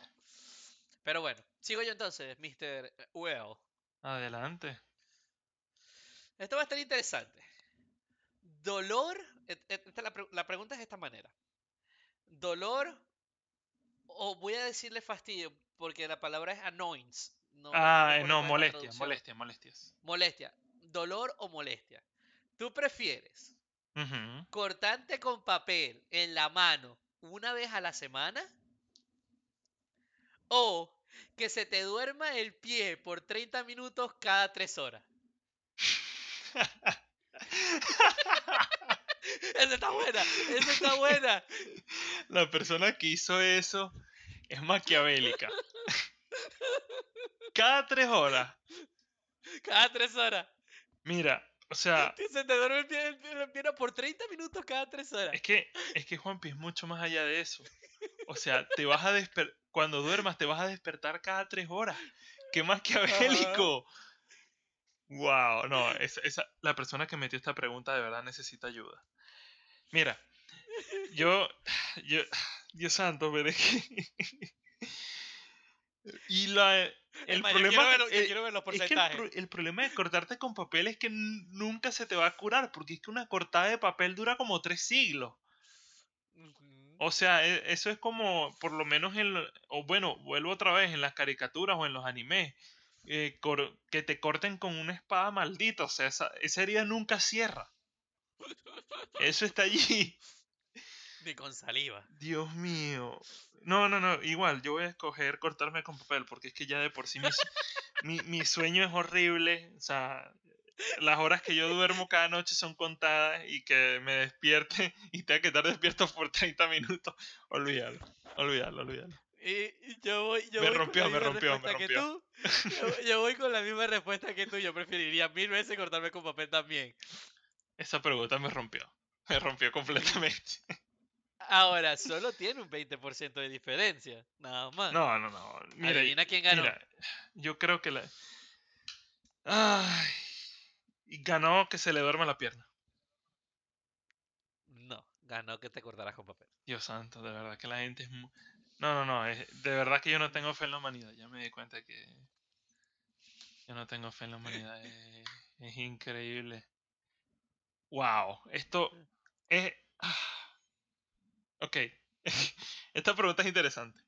Pero bueno, sigo yo entonces, Mr. Well. Adelante. Esto va a estar interesante. Dolor. et- esta la, pre- la pregunta es de esta manera. Dolor. O voy a decirle fastidio, porque la palabra es annoyance. No, no Ah, eh, no, cuál es la molestia, molestia, molestias. Molestia. Dolor o molestia. ¿Tú prefieres Ujú. cortarte con papel en la mano una vez a la semana? ¿O que se te duerma el pie por 30 minutos cada 3 horas? *laughs* Esa está buena, esa está buena. La persona que hizo eso es maquiavélica. *laughs* Cada tres horas. Cada tres horas. Mira, o sea, Se te duerme el pie, el pie- la pierna por 30 minutos cada tres horas. es que, es que Juanpi es mucho más allá de eso. O sea, te vas a despertar, cuando duermas te vas a despertar cada tres horas. ¡Qué maquiavélico! Wow, no, esa, esa- la persona que metió esta pregunta de verdad necesita ayuda. Mira, yo, yo, Dios santo, pero es que- Y la, el Es más, yo problema, quiero eh, quiero ver los es que el, el problema de cortarte con papel es que nunca se te va a curar, porque es que una cortada de papel dura como tres siglos. O sea, e- eso es como, por lo menos en, o bueno, vuelvo otra vez, en las caricaturas o en los animes, eh, que te corten con una espada maldita, o sea, esa, esa herida nunca cierra. *laughs* Eso está allí. Ni con saliva. Dios mío. No, no, no, igual, yo voy a escoger cortarme con papel, porque es que ya de por sí mi, *laughs* mi, mi sueño es horrible, o sea, las horas que yo duermo cada noche son contadas y que me despierte *laughs* y tenga que estar despierto por 30 minutos, olvídalo, olvídalo, olvídalo. Y yo voy, yo Me voy rompió, con la me misma rompió, me respuesta que rompió. tú. Yo, *laughs* yo voy con la misma respuesta que tú. Yo preferiría mil veces cortarme con papel también. Esa pregunta me rompió, me rompió completamente. Ahora, solo tiene un 20% de diferencia. Nada más. No, no, no, mira, Adivina quién ganó. mira, yo creo que la... Ay, y ganó que se le duerma la pierna. No, ganó que te cortaras con papel. Dios santo, de verdad que la gente es... mu- No, no, no, es- de verdad que yo no tengo fe en la humanidad. Ya me di cuenta que yo no tengo fe en la humanidad. Es, es increíble. Wow, esto *laughs* es... Ok, *laughs* esta pregunta es interesante.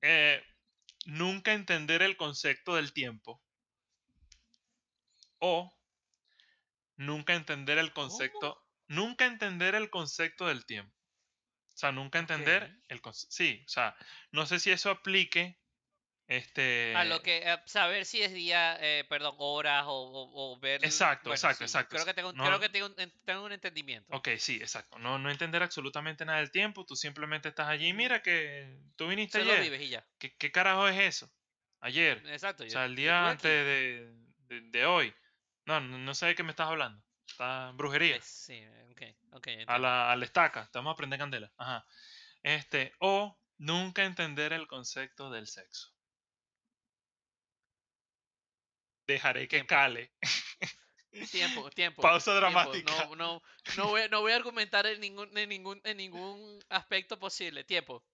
Eh, nunca entender el concepto del tiempo. O nunca entender el concepto... Nunca entender el concepto del tiempo. O sea, nunca entender el concepto. Sí, o sea, no sé si eso aplique. Este. A lo que eh, saber si es día, eh, perdón, horas o, o- o ver. Exacto, bueno, exacto, sí, exacto, Creo que tengo, no- creo que tengo, un, en- tengo un entendimiento. Ok, sí, exacto. No, no entender absolutamente nada del tiempo. Tú simplemente estás allí. Mira que tú viniste Solo ayer. vives y ya. ¿Qué, qué carajo es eso? Ayer. Exacto. O sea, el día antes de, de, de hoy. No, no, no sé de qué me estás hablando. Está brujería. Sí, ok, ok. A la, a la estaca. Estamos a prender candela. Ajá. Este. O nunca entender el concepto del sexo. Dejaré que cale. *laughs* Tiempo, *laughs* tiempo. Pausa tiempo. dramática. No, no, no, voy, no voy a argumentar en ningún, en ningún, en ningún aspecto posible. Tiempo.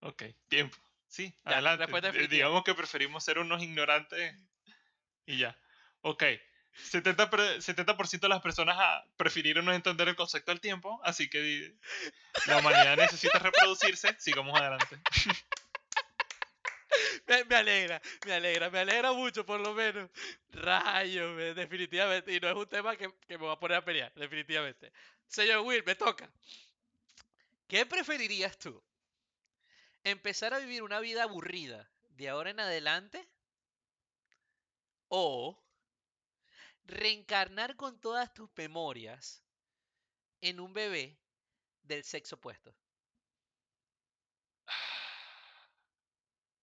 Ok, tiempo. Sí, Ya, adelante. respuesta D- definitiva. Digamos que preferimos ser unos ignorantes y ya. Ok. 70%, per- 70% de las personas ah, prefirieron no entender el concepto del tiempo, así que la humanidad necesita reproducirse. Sigamos adelante. *laughs* *laughs* Me, alegra, me alegra, me alegra mucho por lo menos. Rayos, me- definitivamente. Y no es un tema que, que me va a poner a pelear, definitivamente. Señor Will, me toca. ¿Qué preferirías tú? ¿Empezar a vivir una vida aburrida de ahora en adelante? ¿O reencarnar con todas tus memorias en un bebé del sexo opuesto?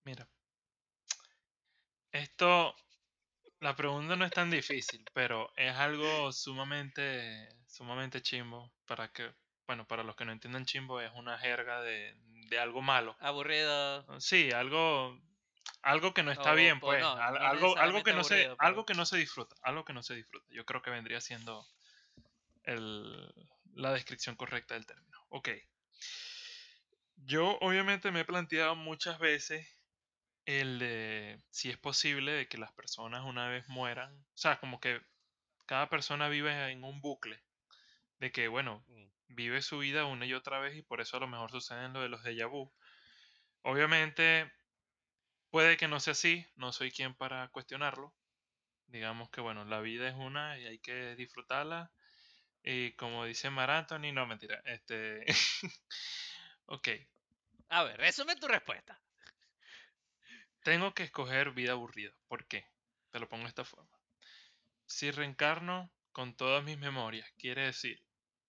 Mira. Esto, la pregunta no es tan difícil, pero es algo sumamente, sumamente chimbo para que, bueno, para los que no entiendan chimbo es una jerga de, de algo malo. Aburrido. Sí, algo, algo que no está O- bien, pues, no, al- no algo, algo que no se, algo que no se disfruta, algo que no se disfruta. Yo creo que vendría siendo el, la descripción correcta del término. Ok. Yo obviamente me he planteado muchas veces el de si es posible de que las personas una vez mueran, o sea, como que cada persona vive en un bucle de que, bueno, Mm. vive su vida una y otra vez y por eso a lo mejor suceden lo de los déjà vu. Obviamente puede que no sea así, no soy quien para cuestionarlo. Digamos que bueno, la vida es una y hay que disfrutarla. Y como dice Mar Anthony, no mentira, este *laughs* Ok, A ver, resume tu respuesta. Tengo que escoger vida aburrida. ¿Por qué? Te lo pongo de esta forma. Si reencarno con todas mis memorias, quiere decir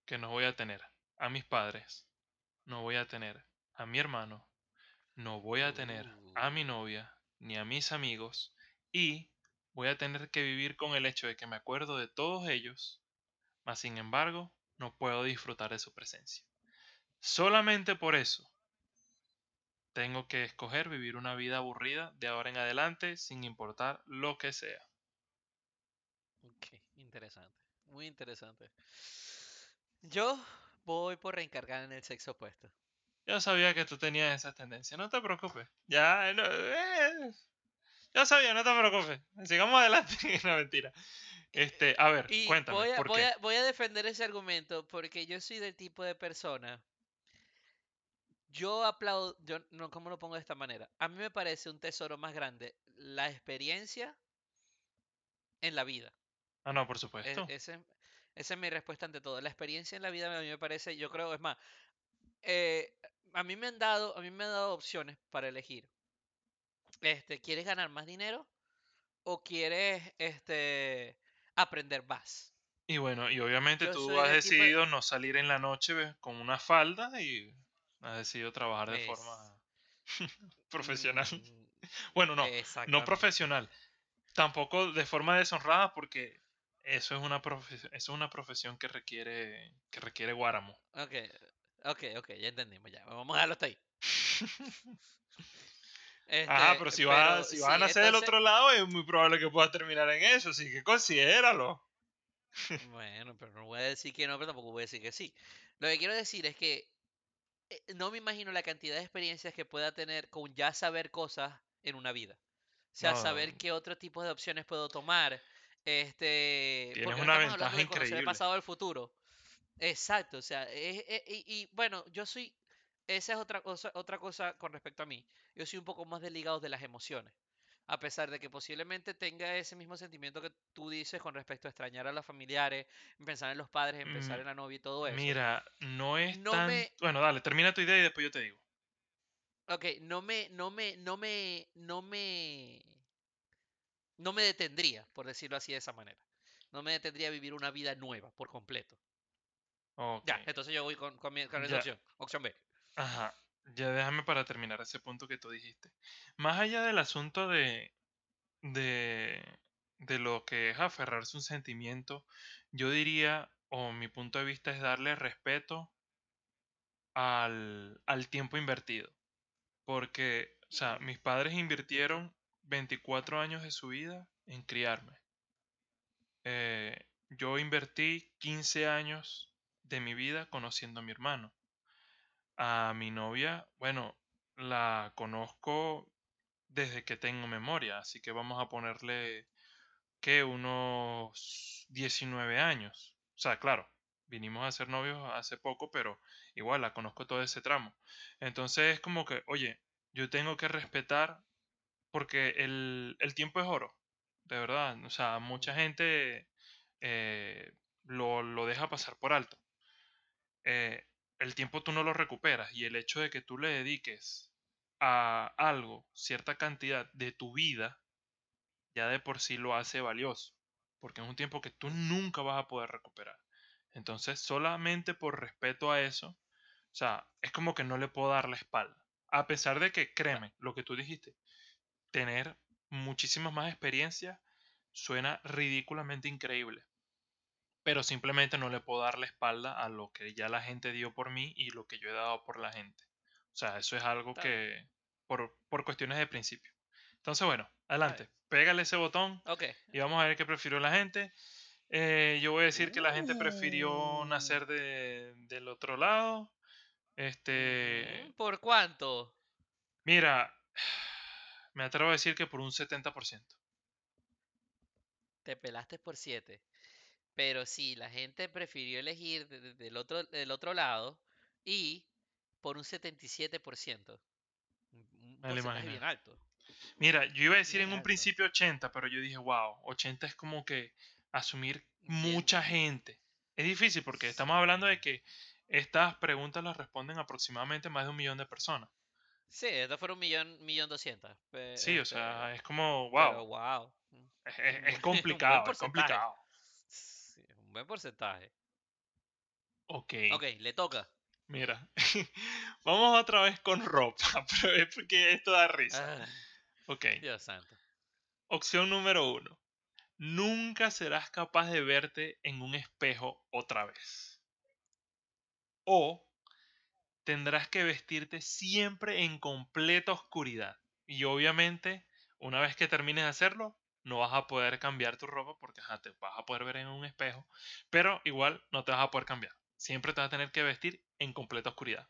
que no voy a tener a mis padres, no voy a tener a mi hermano, no voy a tener a mi Uh, novia ni a mis amigos y voy a tener que vivir con el hecho de que me acuerdo de todos ellos, mas sin embargo no puedo disfrutar de su presencia. Solamente por eso tengo que escoger vivir una vida aburrida de ahora en adelante sin importar lo que sea. ok, interesante. Muy interesante. Yo voy por reencargar en el sexo opuesto. Yo sabía que tú tenías esa tendencia, no te preocupes. Ya, no, eh, ya sabía, no te preocupes. Sigamos adelante. *laughs* no, mentira. Este, a ver, Y cuéntame, voy a, ¿por voy qué? a, voy a defender ese argumento porque yo soy del tipo de persona. Yo aplaudo, yo no, ¿cómo lo pongo de esta manera? A mí me parece un tesoro más grande la experiencia en la vida. Ah, no, por E- supuesto. ese- esa es mi respuesta ante todo. La experiencia en la vida a mí me parece, yo creo, es más, eh, a mí me han dado, a mí me han dado opciones para elegir. Este, ¿quieres ganar más dinero o quieres, este, aprender más? Y bueno, y obviamente Yo tú has de, decidido no salir en la noche con una falda y has decidido trabajar de forma es, *laughs* profesional. mm, *laughs* Bueno, no, no profesional. Tampoco de forma deshonrada porque eso es una eso es una profesión que requiere, que requiere guáramo. Ok, ok, ok, ya entendimos, ya. Vamos a dejarlo hasta ahí. *laughs* Ajá, pero Este, si vas, pero si vas a nacer del otro lado, es muy probable que puedas terminar en eso, así que considéralo. bueno, pero no voy a decir que no, pero tampoco voy a decir que sí. Lo que quiero decir es que no me imagino la cantidad de experiencias que pueda tener con ya saber cosas en una vida. O sea, No, saber qué otro tipo de opciones puedo tomar. Este, tienes porque no una estamos ventaja de conocer el increíble. pasado o el futuro. Exacto, o sea, es- es- y, y, bueno, yo soy, esa es otra cosa, otra cosa con respecto a mí. Yo soy un poco más desligado de las emociones. A pesar de que posiblemente tenga ese mismo sentimiento que tú dices con respecto a extrañar a los familiares, en pensar en los padres, en Mm, pensar en la novia y todo eso. Mira, no es No tan... me, Bueno, dale, termina tu idea y después yo te digo. ok, no me, no me, no me, no me, no me detendría, por decirlo así de esa manera. No me detendría a vivir una vida nueva por completo. Ok, Ya, entonces yo voy con, con, mi- con esa opción. Opción B. ajá. Ya déjame para terminar ese punto que tú dijiste. Más allá del asunto de, de, de lo que es aferrarse a un sentimiento, yo diría, o mi punto de vista es darle respeto al, al tiempo invertido. Porque, o sea, mis padres invirtieron 24 años de su vida en criarme. Eh, yo invertí 15 años de mi vida conociendo a mi hermano. A mi novia, bueno, la conozco desde que tengo memoria, así que vamos a ponerle que unos 19 años. O sea, claro, vinimos a ser novios hace poco, pero igual la conozco todo ese tramo. Entonces es como que, oye, yo tengo que respetar porque el, el tiempo es oro, de verdad. O sea, mucha gente eh, lo, lo deja pasar por alto. Eh, el tiempo tú no lo recuperas y el hecho de que tú le dediques a algo cierta cantidad de tu vida, ya de por sí lo hace valioso, porque es un tiempo que tú nunca vas a poder recuperar. Entonces, solamente por respeto a eso, o sea, es como que no le puedo dar la espalda. A pesar de que, créeme, lo que tú dijiste, tener muchísimas más experiencias suena ridículamente increíble, pero simplemente no le puedo dar la espalda a lo que ya la gente dio por mí y lo que yo he dado por la gente. O sea, eso es algo que, por, por cuestiones de principio. Entonces, bueno, adelante, pégale ese botón Ok. y vamos a ver qué prefirió la gente. Eh, yo voy a decir que la gente prefirió Uh, nacer de- del otro lado. Este, ¿Por cuánto? mira, *sighs* me atrevo a decir que por un 70%. Te pelaste por 7. Pero sí, la gente prefirió elegir de- de- del otro, del otro lado y por un 77%. Un un Me lo porcentaje imaginé. bien alto. Mira, yo iba a decir en un principio 80, pero yo dije, wow, 80 es como que asumir Bien. mucha gente. Es difícil porque estamos hablando de que estas preguntas las responden aproximadamente más de un millón de personas. Sí, esto fueron un millón, millón doscientas. Sí, o sea, Este, es como, wow, pero wow. es, *laughs* complicado, es porcentaje. complicado. Buen porcentaje. Ok. Ok, le toca. Mira. *laughs* Vamos otra vez con ropa, *laughs* pero es porque esto da risa. Ah, Ok. Dios santo. Opción número uno. Nunca serás capaz de verte en un espejo otra vez. O tendrás que vestirte siempre en completa oscuridad. Y obviamente, una vez que termines de hacerlo, no vas a poder cambiar tu ropa porque ajá, te vas a poder ver en un espejo. Pero igual no te vas a poder cambiar. Siempre te vas a tener que vestir en completa oscuridad.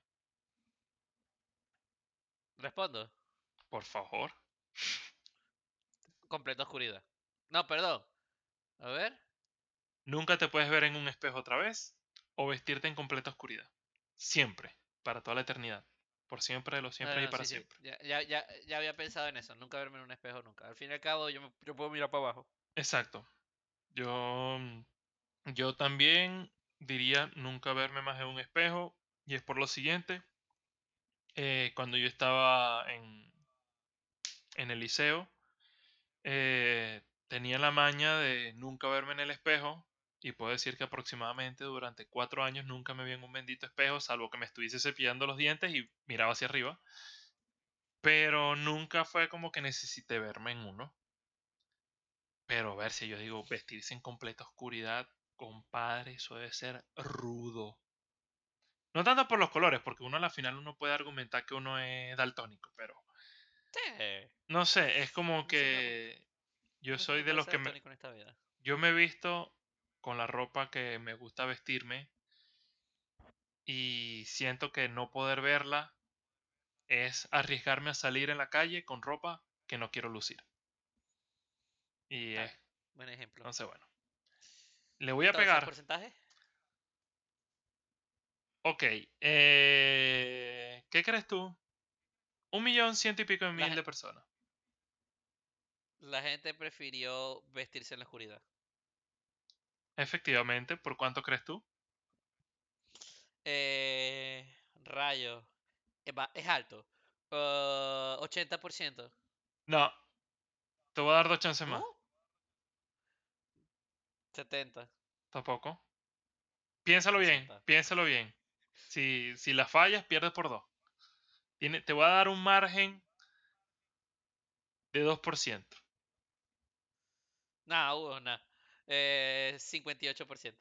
Respondo. Por favor. Completa oscuridad. No, perdón. A ver. Nunca te puedes ver en un espejo otra vez o vestirte en completa oscuridad. Siempre, para toda la eternidad. Por siempre, de los siempre y para sí, siempre. Ya, ya, ya, ya había pensado en eso. Nunca verme en un espejo nunca. Al fin y al cabo, yo, me- yo puedo mirar para abajo. Exacto. Yo, mm, yo también diría nunca verme más en un espejo y es por lo siguiente. eh, cuando yo estaba en, en el liceo, eh, tenía la maña de nunca verme en el espejo y puedo decir que aproximadamente durante cuatro años nunca me vi en un bendito espejo, salvo que me estuviese cepillando los dientes y miraba hacia arriba. Pero nunca fue como que necesité verme en uno. Pero ver si yo digo vestirse en completa oscuridad, compadre, eso debe ser rudo. No tanto por los colores, porque uno a la final uno puede argumentar que uno es daltónico, pero Sí. no sé, es como que yo soy de los que me, yo me he visto con la ropa que me gusta vestirme y siento que no poder verla es arriesgarme a salir en la calle con ropa que no quiero lucir. Y Ah, eh, Buen ejemplo. entonces bueno. Le voy a pegar. porcentaje? Ok. eh, ¿Qué crees tú? Un millón ciento y pico de mil de personas. La gente prefirió vestirse en la oscuridad. Efectivamente, ¿por cuánto crees tú? Eh, rayo. Es alto. Ah, 80%. No. Te voy a dar dos chances más. ¿No? 70. Tampoco. Piénsalo bien, 60. piénsalo bien. Si, si la fallas, pierdes por dos. Tiene, te voy a dar un margen de 2%. Nada, Hugo, nada. Eh, 58%.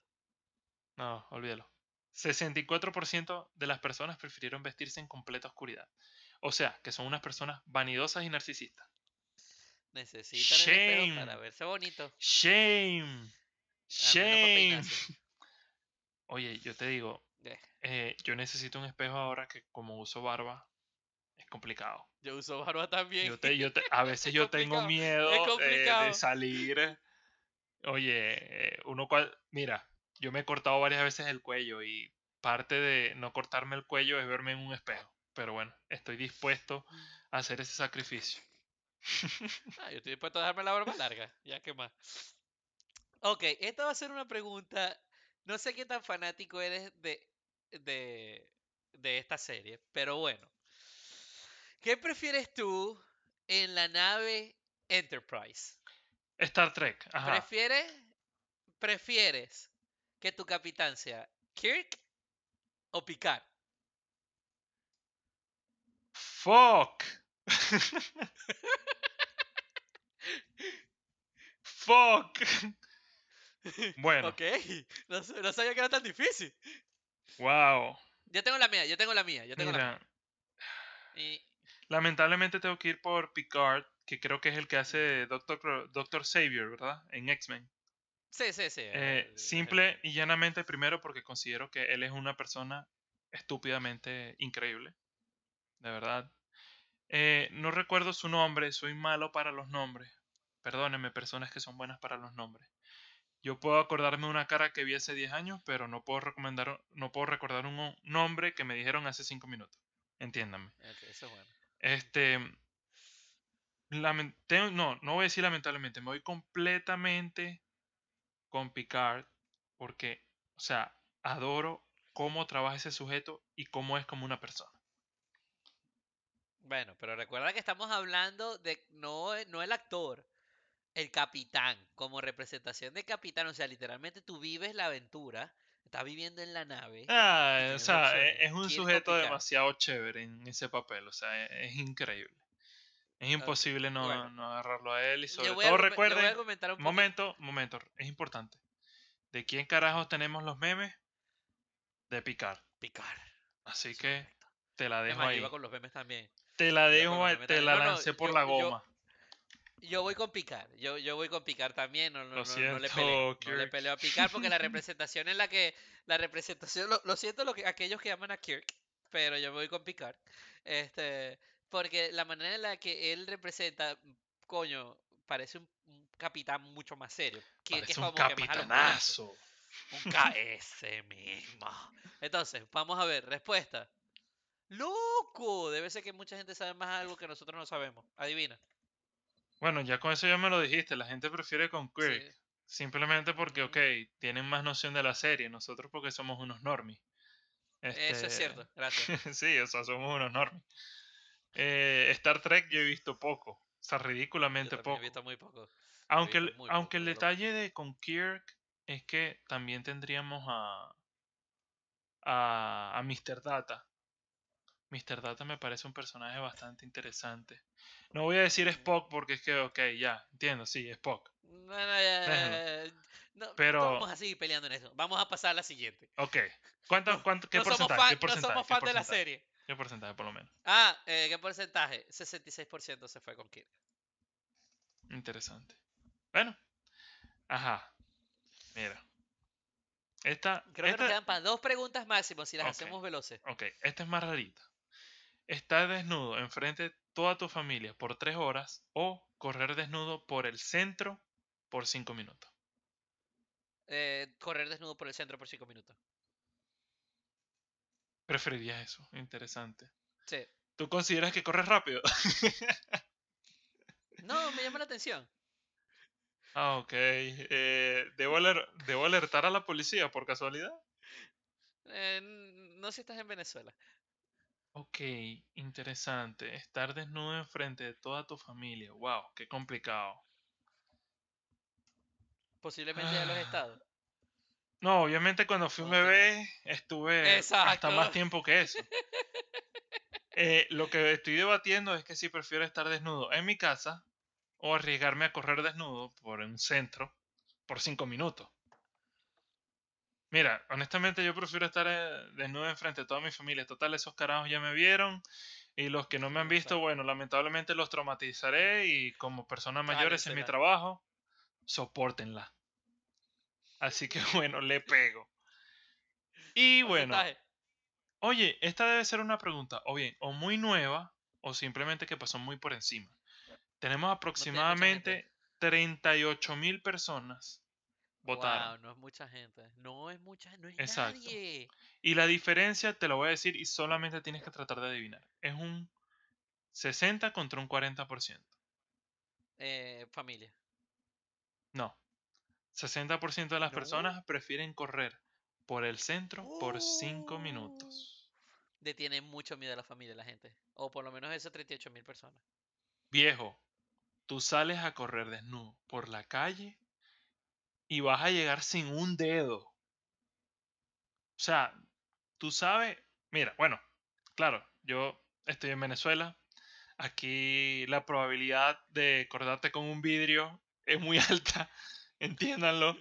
No, olvídalo. 64% de las personas prefirieron vestirse en completa oscuridad. O sea, que son unas personas vanidosas y narcisistas. Necesitan el espejo para Shame. verse bonito. Shame. Shame. *laughs* Oye, yo te digo, Eh, eh, yo necesito un espejo ahora que como uso barba, es complicado. Yo uso barba también. Yo te, yo te- a veces *laughs* Es yo tengo miedo es eh, de salir. Oye, eh, uno cual, mira, yo me he cortado varias veces el cuello y parte de no cortarme el cuello es verme en un espejo. Pero bueno, estoy dispuesto a hacer ese sacrificio. Ah, yo estoy dispuesto a dejarme la barba larga. Ya que más. Ok, esta va a ser una pregunta. No sé qué tan fanático eres de, de, de esta serie, pero bueno. ¿Qué prefieres tú en la nave Enterprise? Star Trek, ajá. ¿Prefieres, ¿Prefieres que tu capitán sea Kirk o Picard? Fuck. Fuck. *laughs* Bueno, Ok, no, sa- no sabía que era tan difícil. wow. Yo tengo la mía, yo tengo la mía, yo tengo la mía. Y, lamentablemente tengo que ir por Picard, que creo que es el que hace Doctor, Doctor Xavier, ¿verdad? En X-Men. sí, sí, sí. Eh, simple y llanamente, primero porque considero que él es una persona estúpidamente increíble. De verdad. Eh, no recuerdo su nombre, soy malo para los nombres. Perdónenme, personas que son buenas para los nombres. Yo puedo acordarme de una cara que vi hace 10 años, pero no puedo, recomendar, no puedo recordar un nombre que me dijeron hace 5 minutos. Entiéndanme. ok, eso es bueno. Este. No, no voy a decir lamentablemente, me voy completamente con Picard porque, o sea, adoro cómo trabaja ese sujeto y cómo es como una persona. Bueno, pero recuerda que estamos hablando de no, no el actor. el capitán, como representación de capitán, o sea, literalmente tú vives la aventura, estás viviendo en la nave Ah, o sea, e- opciones. es un ¿Quieres con sujeto demasiado chévere en ese papel, o sea, e- es, increíble. Es imposible no, bueno, no agarrarlo a él y sobre todo recuerden, un momento, momento, es importante. ¿De quién carajos tenemos los memes? De Picard. Picard, Así es que correcto. te la dejo ahí. iba con los memes también. Te la dejo, te también. la No, no, lancé por yo, la goma. yo voy con Picard. Yo, yo voy con Picard también. No, no, Lo no, no le siento, peleo. No le peleo a Picard porque la *laughs* representación en la que. La representación. Lo, lo siento lo que, aquellos que aman a Kirk. Pero yo me voy con Picard. Este. Porque la manera en la que él representa. Coño. Parece un, un capitán mucho más serio. Parece un que madrazos. capitanazo. Un KS mismo. Entonces, vamos a ver. Respuesta. ¡Loco! Debe ser que mucha gente sabe más algo que nosotros no sabemos. Adivina. Bueno, ya con eso ya me lo dijiste. La gente prefiere con Kirk. Sí. Simplemente porque, ok, tienen más noción de la serie. Nosotros porque somos unos normies. Eso es Este, cierto. Gracias. *laughs* sí, o sea, somos unos normies. Eh, Star Trek yo he visto poco. O sea, Yo ridículamente he poco. visto muy poco. Aunque, el, muy aunque el poco, detalle de con Kirk es que también tendríamos a, a, a Mr. Data. Mr. Data me parece un personaje bastante interesante. No voy a decir. Spock porque es que, ok, ya, entiendo, sí, Spock. No, no, ya. No, no Pero- vamos a seguir peleando en eso. Vamos a pasar a la siguiente. Ok. *laughs* ¿Cuánto, No- cuánto, ¿Qué no somos porcentaje? fan, ¿Qué no porcentaje? somos ¿Qué fan de la serie. ¿Qué porcentaje, por lo menos? Ah, eh, ¿qué porcentaje? 66% se fue con Kirk. Interesante. Bueno. Ajá. Mira. Esta, Creo que nos quedan para dos preguntas máximo si las hacemos veloces. Ok, esta es más rarita. Estar desnudo enfrente de toda tu familia por tres horas o correr desnudo por el centro por cinco minutos. Eh, correr desnudo por el centro por 5 minutos. Preferirías eso. Interesante. Sí. ¿Tú consideras que corres rápido? *laughs* No, me llama la atención. ah, ok. Eh, ¿debo, aler- ¿Debo alertar a la policía por casualidad? Eh, no si estás en Venezuela. Ok, interesante. Estar desnudo enfrente de toda tu familia. Wow, qué complicado. Posiblemente ya lo he Ah. No, obviamente cuando fui un bebé estuve hasta más tiempo que eso. *laughs* Eh, lo que estoy debatiendo es que si prefiero estar desnudo en mi casa o arriesgarme a correr desnudo por un centro por cinco minutos. Mira, honestamente yo prefiero estar eh, desnudo enfrente de toda mi familia. Total, esos carajos ya me vieron y los que no me han visto, bueno, lamentablemente los traumatizaré y como personas mayores en mi trabajo, soportenla. Así que *laughs* bueno, le pego. Y bueno. Oye, esta debe ser una pregunta, o bien, o muy nueva, o simplemente que pasó muy por encima. Tenemos aproximadamente 38 mil personas votaron. Wow, no es mucha gente. No es mucha, no es Exacto. nadie. Y la diferencia, te lo voy a decir, y solamente tienes que tratar de adivinar. Es un 60 contra un 40%. Eh, familia. No. 60% de las No. personas prefieren correr por el centro por 5 Oh. minutos. Le tiene mucho miedo a la familia la gente. O por lo menos esas 38 mil personas. Viejo, tú sales a correr desnudo por la calle y vas a llegar sin un dedo. O sea, tú sabes, mira, bueno, claro, yo estoy en Venezuela. Aquí la probabilidad de cortarte con un vidrio es muy *laughs* alta, entiéndanlo.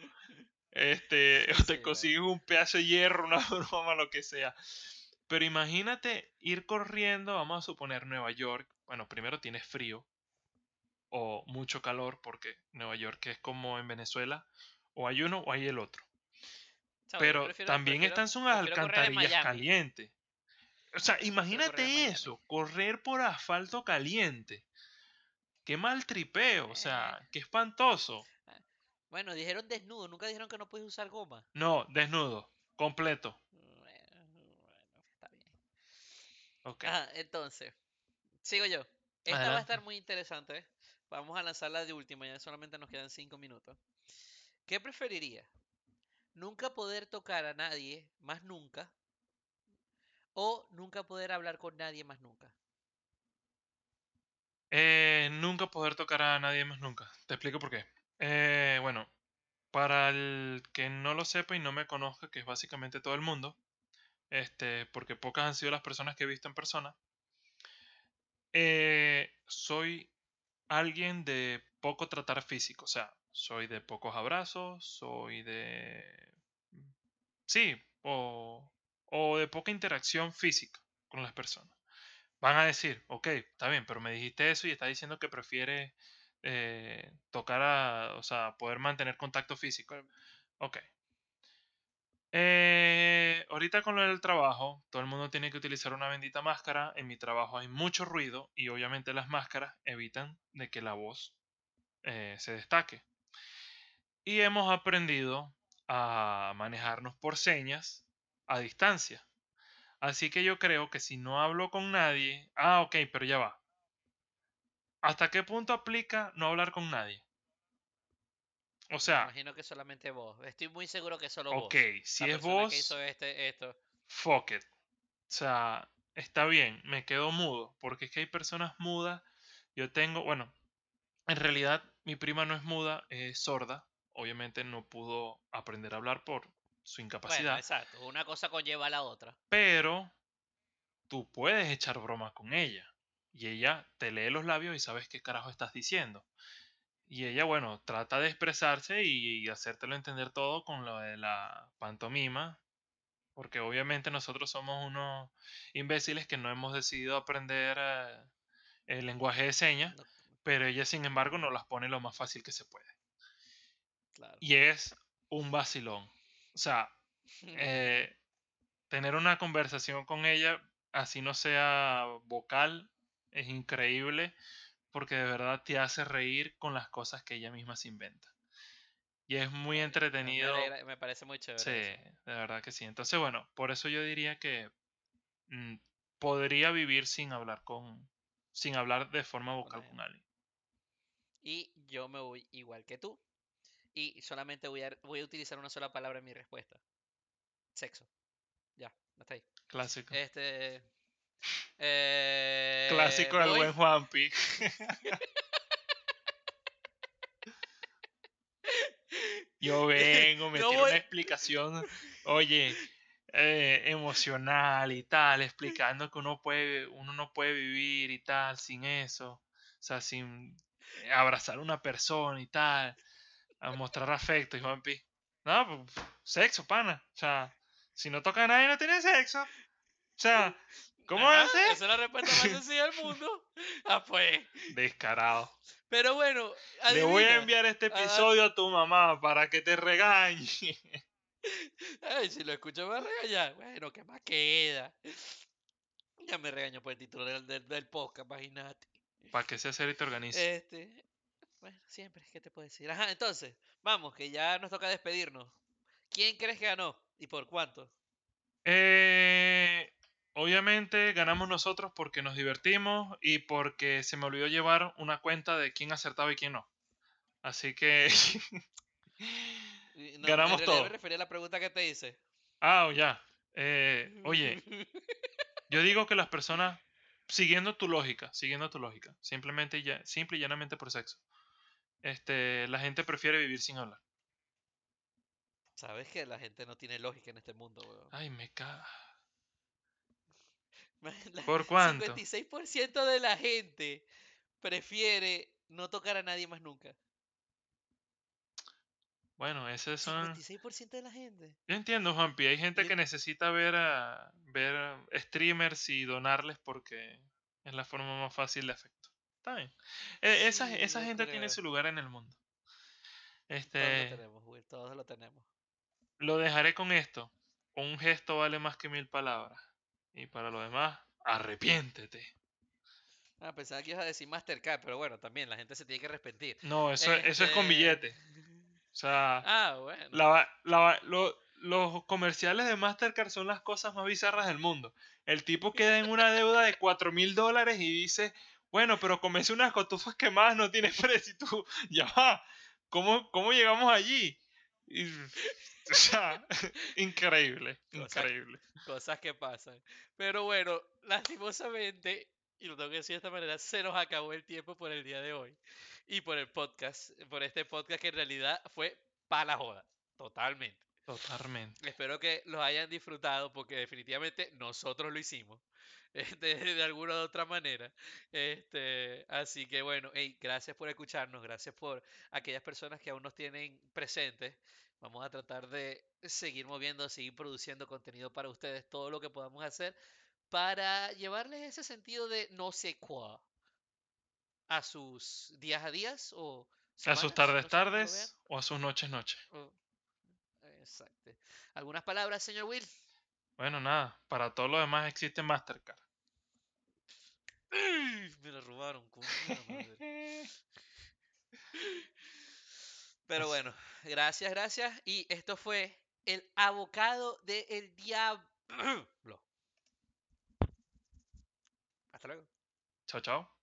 Este, *laughs* o te consigues un pedazo de hierro, una *laughs* broma, lo que sea. Pero imagínate ir corriendo, vamos a suponer Nueva York. Bueno, primero tienes frío o mucho calor, porque Nueva York es como en Venezuela, o hay uno o hay el otro. Pero prefiero- también prefiero- están en alcantarillas calientes. O sea, imagínate eso, correr por asfalto caliente. Qué mal tripeo, o sea, Eh. qué espantoso. Bueno, dijeron desnudo, nunca dijeron que no puedes usar goma. No, desnudo, completo. Bueno, bueno, está bien. Ok. Ajá, entonces, sigo yo. Esta va a estar muy interesante. Vamos a lanzarla de última, ya solamente nos quedan 5 minutos. ¿Qué preferiría? ¿Nunca poder tocar a nadie más nunca? ¿O nunca poder hablar con nadie más nunca? Eh, nunca poder tocar a nadie más nunca. Te explico por qué. Eh, bueno, para el que no lo sepa y no me conozca, que es básicamente todo el mundo, este, porque pocas han sido las personas que he visto en persona, eh, soy alguien de poco tratar físico, o sea, soy de pocos abrazos, soy de... Sí, o, o de poca interacción física con las personas. Van a decir, ok, está bien, pero me dijiste eso y está diciendo que prefiere eh, tocar a, o sea, poder mantener contacto físico. Ok. Eh, ahorita con lo del trabajo, todo el mundo tiene que utilizar una bendita máscara. En mi trabajo hay mucho ruido y obviamente las máscaras evitan de que la voz eh, se destaque. Y hemos aprendido a manejarnos por señas a distancia. Así que yo creo que si no hablo con nadie... Ah, ok, pero ya va. ¿Hasta qué punto aplica no hablar con nadie? O Me sea, imagino que solamente vos. Estoy muy seguro que solo ok, vos. si la es persona que vos, hizo este, esto. fuck it. O sea, está bien, me quedo mudo, porque es que hay personas mudas. Yo tengo, bueno, en realidad mi prima no es muda, es sorda. Obviamente no pudo aprender a hablar por su Bueno, incapacidad, exacto. Una cosa conlleva a la otra. pero tú puedes echar bromas con ella. Y ella te lee los labios y sabes qué carajo estás diciendo. Y ella, bueno, trata de expresarse y, y hacértelo entender todo con lo de la pantomima. Porque obviamente nosotros somos unos imbéciles que no hemos decidido aprender eh, el lenguaje de señas. No, Pero ella, sin embargo, nos las pone lo más fácil que se puede. claro. Y es un vacilón. O sea, *laughs* eh, tener una conversación con ella, así no sea vocal, es increíble porque de verdad te hace reír con las cosas que ella misma se inventa. Y es muy me- entretenido. alegra- Me, parece muy chévere. Sí, eso. de verdad que sí. Entonces, bueno, por eso yo diría que mm, podría vivir sin hablar con, sin hablar de forma vocal con alguien. Y yo me voy igual que tú. Y solamente voy a, voy a utilizar una sola palabra en mi respuesta. Sexo. Ya, hasta ahí. Clásico. Este. Eh, Clásico del buen Juanpi. *laughs* Yo vengo, me No tiro voy- una explicación, oye, eh, emocional y tal, explicando que uno puede, uno no puede vivir y tal sin eso, o sea, sin abrazar a una persona y tal, a mostrar afecto y Juanpi, no, pues, sexo, pana, o sea, si no toca a nadie no tiene sexo, o sea, ¿cómo Ajá, hace? Esa es la respuesta más sencilla del *laughs* mundo. *laughs* Ah, pues. Descarado. Pero bueno, Le voy a adivina. enviar este Ah. episodio a tu mamá para que te regañe. *laughs* Ay, si lo escucho me regañar. Bueno, ¿qué más queda? Ya me regaño por el título del, del, del podcast, imagínate. Para que sea serio y te organice. Este, bueno, siempre, ¿qué te puedo decir? Ajá, entonces, vamos, que ya nos toca despedirnos. ¿Quién crees que ganó? ¿Y por cuánto? Eh, obviamente ganamos nosotros porque nos divertimos y porque se me olvidó llevar una cuenta de quién acertaba y quién no. Así que... *laughs* No, Ganamos en todo. me refería a la pregunta que te hice. ah, ya. Eh, oye, *laughs* yo digo que las personas, siguiendo tu lógica, siguiendo tu lógica, simplemente ya, simple y llanamente por sexo, este, la gente prefiere vivir sin hablar. Sabes que la gente no tiene lógica en este mundo, weón. Ay, me caga. *laughs* ¿Por cuánto? 56% de la gente prefiere no tocar a nadie más nunca. Bueno, esos son... 56% de la gente. Yo entiendo, Juanpi. Hay gente que necesita ver a ver streamers y donarles porque es la forma más fácil de afecto. Está bien. E- esa Sí, esa gente creo. tiene su lugar en el mundo. Todos lo Este, tenemos, Will, todos lo tenemos. lo dejaré con esto. Un gesto vale más que mil palabras. Y para lo demás, arrepiéntete. Ah, pensaba que ibas a decir Mastercard, pero bueno, también la gente se tiene que arrepentir. No, eso, eso es con Este, billete. *laughs* O sea, Ah, bueno. La la lo- los comerciales de Mastercard son las cosas más bizarras del mundo. El tipo queda en una deuda de 4 mil dólares y dice, bueno, pero comencé unas cotufas quemadas, no tiene precio. Y tú, *laughs* ya va, ¿cómo, cómo llegamos allí? Y, *laughs* o sea, *laughs* increíble, Cosa- increíble. Cosas que pasan. Pero bueno, lastimosamente, y lo tengo que decir de esta manera, se nos acabó el tiempo por el día de hoy. Y por el podcast, por este podcast que en realidad fue para la joda, totalmente. Totalmente. Espero que los hayan disfrutado porque definitivamente nosotros lo hicimos. De, *laughs* de alguna u otra manera. Este, así que bueno, hey, gracias por escucharnos, gracias por aquellas personas que aún nos tienen presentes. Vamos a tratar de seguir moviendo, seguir produciendo contenido para ustedes, todo lo que podamos hacer para llevarles ese sentido de no sé cuá a sus días a días o A sus semanas, tardes, no sé tardes o a sus noches, noches. o- Exacto. ¿Algunas palabras, señor Will? Bueno, nada, para todo lo demás existe Mastercard. *clears throat* Me lo robaron, la madre. *laughs* Pero bueno, gracias, gracias. Y esto fue el abocado del diablo. *clears throat* Hasta luego. Chao, chao.